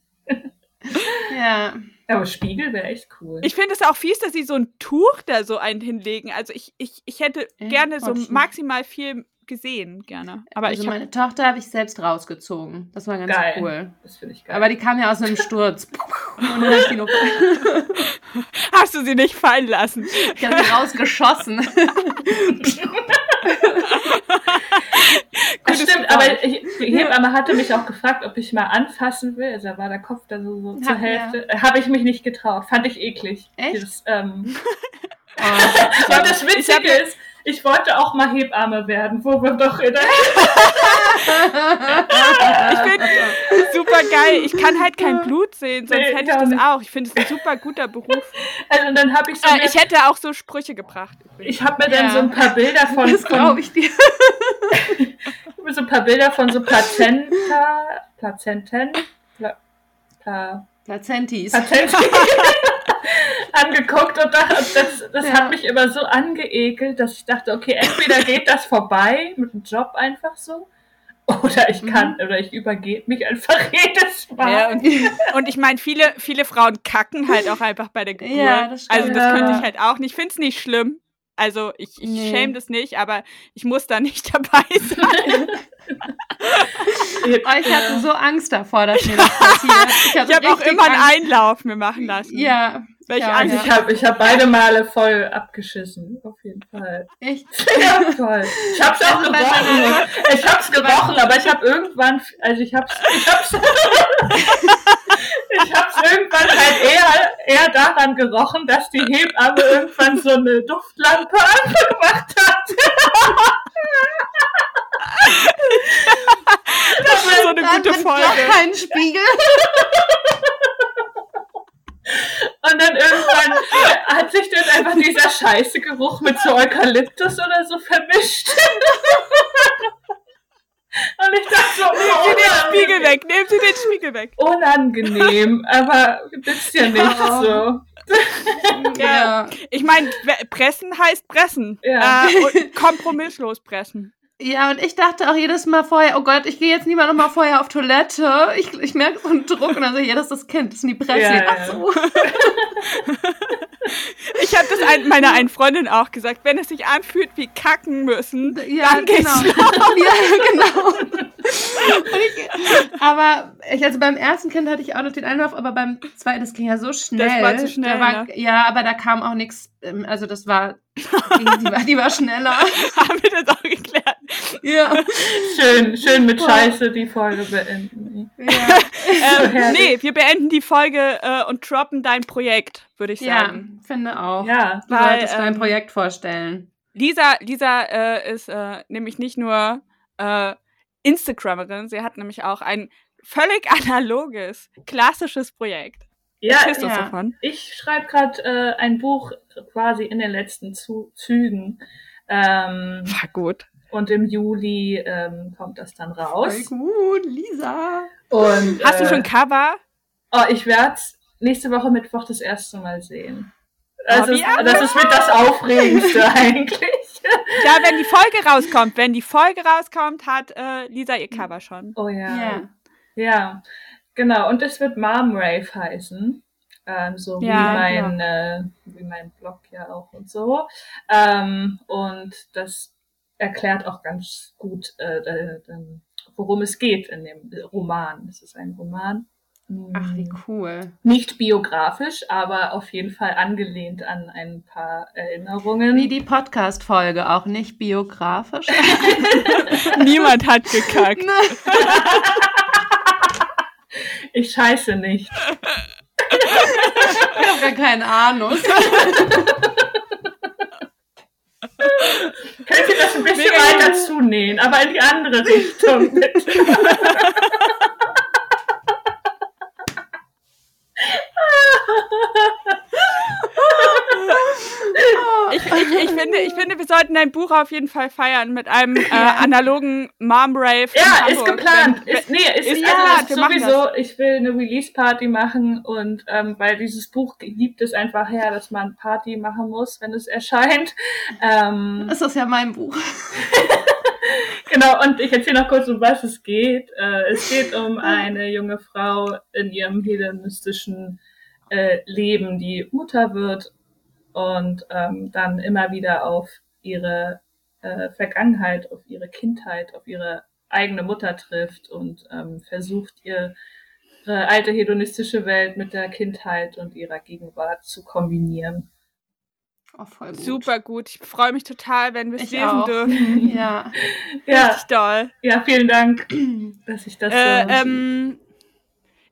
[LAUGHS] ja. Aber Spiegel wäre echt cool. Ich finde es auch fies, dass sie so ein Tuch da so einen hinlegen. Also ich, ich, ich hätte äh, gerne so maximal viel gesehen, gerne. Aber also ich meine Tochter habe ich selbst rausgezogen. Das war ganz geil. cool. Das finde ich geil. Aber die kam ja aus einem Sturz. [LAUGHS] [LAUGHS] Hast du sie nicht fallen lassen? Ich habe sie rausgeschossen. [LAUGHS] das stimmt, aber die Hebamme hatte mich auch gefragt, ob ich mal anfassen will. Also da war der Kopf da so, so zur Hälfte. Ja. Habe ich mich nicht getraut. Fand ich eklig. Echt? Dieses, ähm, oh, und das Witzige ist, ich wollte auch mal Hebamme werden, wo wir doch in der [LAUGHS] [LAUGHS] Ich finde super geil. Ich kann halt kein Blut sehen, sonst nee, hätte ich das nicht. auch. Ich finde es ein super guter Beruf. [LAUGHS] Also dann habe ich so äh, ich hätte auch so Sprüche gebracht. Übrigens. Ich habe mir ja. dann so ein paar Bilder von. Das glaube ich dir. so ein paar Bilder von so Plazenta, Plazenten, Pla, Pla, Plazentis. Plazentis. [LAUGHS] angeguckt und das, das, das ja. hat mich immer so angeekelt, dass ich dachte, okay, entweder geht das vorbei mit dem Job einfach so. Oder ich kann, mhm. oder ich übergebe mich einfach [LAUGHS] jedes Mal. Ja, und, und, ich meine, viele, viele Frauen kacken halt auch einfach bei der [LAUGHS] Geburt. Ja, das stimmt. Also das könnte ich halt auch nicht. Ich finde es nicht schlimm. Also ich, ich nee. schäme das nicht, aber ich muss da nicht dabei sein. Ich hatte so Angst davor, dass mir das [LAUGHS] passiert. Ich habe hab auch immer Angst. einen Einlauf mir machen lassen. Ja, welche ja, Angst? Ich habe ich hab beide Male voll abgeschissen, auf jeden Fall. Echt? [LAUGHS] ja, voll. Ich hab's auch also gerochen. Ich hab's gerochen, aber ich hab irgendwann, also ich hab's, ich hab's, [LAUGHS] ich hab's irgendwann halt eher, eher daran gerochen, dass die Hebamme irgendwann so eine Duftlampe angemacht hat. Das ist so eine gute Folge. Doch kein Spiegel. Und dann irgendwann hat sich dann einfach dieser scheiße Geruch mit so Eukalyptus oder so vermischt. Und ich dachte so, nehmen Sie den Spiegel weg, nehmen Sie den Spiegel weg. Unangenehm, aber ist ja nicht so. ja. Ich meine, pressen heißt pressen. Ja. Äh, kompromisslos pressen. Ja, und ich dachte auch jedes Mal vorher, oh Gott, ich gehe jetzt niemand noch mal vorher auf Toilette. Ich, ich merke so einen Druck und dann so, ja, das ist das Kind, das sind die Presse. Ja, Ach so. [LAUGHS] ich habe das ein, meiner einen Freundin auch gesagt, wenn es sich anfühlt wie kacken müssen, ja, dann geht's genau. [LAUGHS] ja, genau. ich, aber ich, also beim ersten Kind hatte ich auch noch den Einlauf, aber beim zweiten, das ging ja so schnell. Das war zu schnell. War, ne? Ja, aber da kam auch nichts, also das war, die, war, die war schneller. [LAUGHS] Haben wir das auch geklärt? Ja. Schön, schön mit Scheiße die Folge beenden. Ja. [LAUGHS] ähm, nee, wir beenden die Folge äh, und droppen dein Projekt, würde ich sagen. Ja, finde auch. Ja. Du Weil, solltest ähm, dein Projekt vorstellen. Lisa, Lisa äh, ist äh, nämlich nicht nur äh, Instagramerin, sie hat nämlich auch ein völlig [LAUGHS] analoges, klassisches Projekt. Ja, ja. Davon? ich schreibe gerade äh, ein Buch quasi in den letzten Zu Zügen. Ähm, War gut. Und im Juli ähm, kommt das dann raus. Voll gut, Lisa. Und, Hast äh, du schon Cover? Oh, ich werde nächste Woche Mittwoch das erste Mal sehen. Das, oh, ist, das ist mit das Aufregendste [LAUGHS] eigentlich. Ja, wenn die Folge rauskommt, wenn die Folge rauskommt, hat äh, Lisa ihr Cover schon. Oh ja. Ja, ja genau. Und es wird Mom Rave heißen. Ähm, so ja, wie, mein, äh, wie mein Blog ja auch und so. Ähm, und das erklärt auch ganz gut, äh, worum es geht in dem Roman. Es ist ein Roman. Ach, wie cool. Nicht biografisch, aber auf jeden Fall angelehnt an ein paar Erinnerungen. Wie die Podcast-Folge, auch nicht biografisch. [LAUGHS] Niemand hat gekackt. [LAUGHS] ich scheiße nicht. [LAUGHS] Ich habe gar keinen Ahnung. Könnt ihr das ein bisschen Mega weiter zunähen, aber in die andere Richtung, bitte. [LAUGHS] ich, finde, ich finde, wir sollten dein Buch auf jeden Fall feiern mit einem äh, [LAUGHS] analogen Mom Rave. Ja, ist geplant. Wenn, ist, nee, ist, ist ja, also sowieso. Ich will eine Release Party machen und ähm, weil dieses Buch gibt es einfach her, dass man Party machen muss, wenn es erscheint. Ähm, das ist ja mein Buch. [LAUGHS] genau, und ich erzähle noch kurz, um was es geht. Äh, es geht um eine junge Frau in ihrem hedonistischen äh, Leben, die Mutter wird und ähm, dann immer wieder auf ihre äh, Vergangenheit, auf ihre Kindheit, auf ihre eigene Mutter trifft und ähm, versucht, ihre alte hedonistische Welt mit der Kindheit und ihrer Gegenwart zu kombinieren. Oh, gut. Super gut. Ich freue mich total, wenn wir es lesen auch. dürfen. [LAUGHS] ja. ja. Richtig toll. Ja, vielen Dank, dass ich das. Äh, ähm,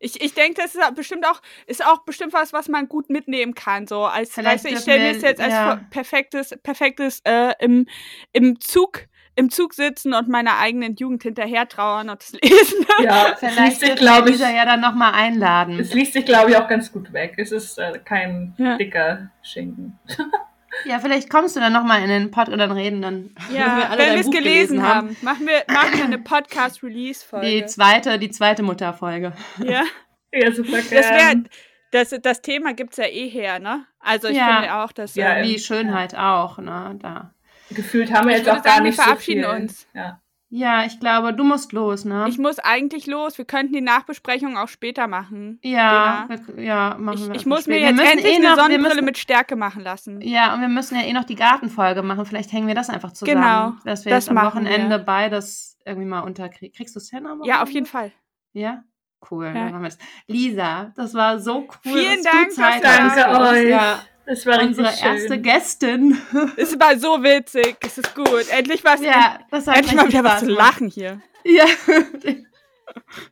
ich, ich denke, das ist bestimmt auch, ist auch bestimmt was, was man gut mitnehmen kann. So als weißt du, ich stelle mir es jetzt als ja. perfektes, perfektes äh, im, im Zug im Zug sitzen und meiner eigenen Jugend hinterher trauern und das [LAUGHS] lesen. Ja, vielleicht sich, glaube ich, ja dann nochmal einladen. Es liest sich, glaube ich, auch ganz gut weg. Es ist äh, kein ja. dicker Schinken. [LAUGHS] Ja, vielleicht kommst du dann nochmal in den Pod und dann reden dann. Ja, [LAUGHS] wir wenn wir es gelesen haben. haben. Machen, wir, machen wir eine Podcast-Release-Folge. Die zweite, die zweite Mutterfolge. Ja. [LAUGHS] Ja, super gern. Das, wär, das, das Thema gibt es ja eh her, ne? Also ich ja. finde auch, dass... Ja, wie Schönheit auch, ne? Da. Gefühlt haben wir jetzt auch gar sagen, nicht wir verabschieden so viel. uns. Ja. Ja, ich glaube, du musst los, ne? Ich muss eigentlich los. Wir könnten die Nachbesprechung auch später machen. Ja, wir, ja, machen wir. Ich, ich muss mir jetzt endlich eh eine noch, Sonnenbrille müssen, mit Stärke machen lassen. Ja, und wir müssen ja eh noch die Gartenfolge machen. Vielleicht hängen wir das einfach zusammen. Genau. Dass wir das jetzt am Wochenende wir. beides irgendwie mal unterkriegen. Kriegst du es hin am Ja, auf jeden Fall. Ja? Cool. Ja. Dann machen wir das. Lisa, das war so cool. Vielen Dank. Zeit danke euch. Ja. Es war unsere erste Gästin. [LAUGHS] Es war so witzig. Es ist gut. Endlich was. Ja, das hat endlich mal wieder was zu lachen hier. Ja. [LAUGHS]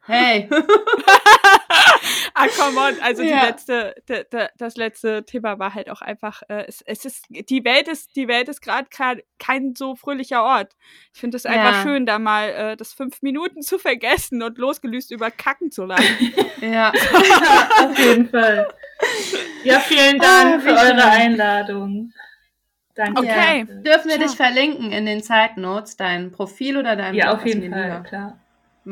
Hey. ah, come on. Also ja. die letzte, de, de, das letzte Thema war halt auch einfach, äh, es, es ist, die Welt ist, die Welt ist gerade kein so fröhlicher Ort. Ich finde es einfach ja. schön, da mal äh, das fünf Minuten zu vergessen und losgelöst über Kacken zu lachen. [LAUGHS] ja. [LAUGHS] auf jeden Fall. Ja, vielen Dank oh, für eure. Einladung. Danke. Okay. Ja. Dürfen wir Ciao. dich verlinken in den Zeitnotes, dein Profil oder dein Ja, Blog, auf jeden Fall, lieber? klar.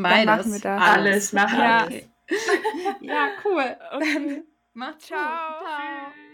Beides. Dann machen wir das. Alles, machen ja. [LAUGHS] ja, cool. Okay. Macht's Ciao. Ciao.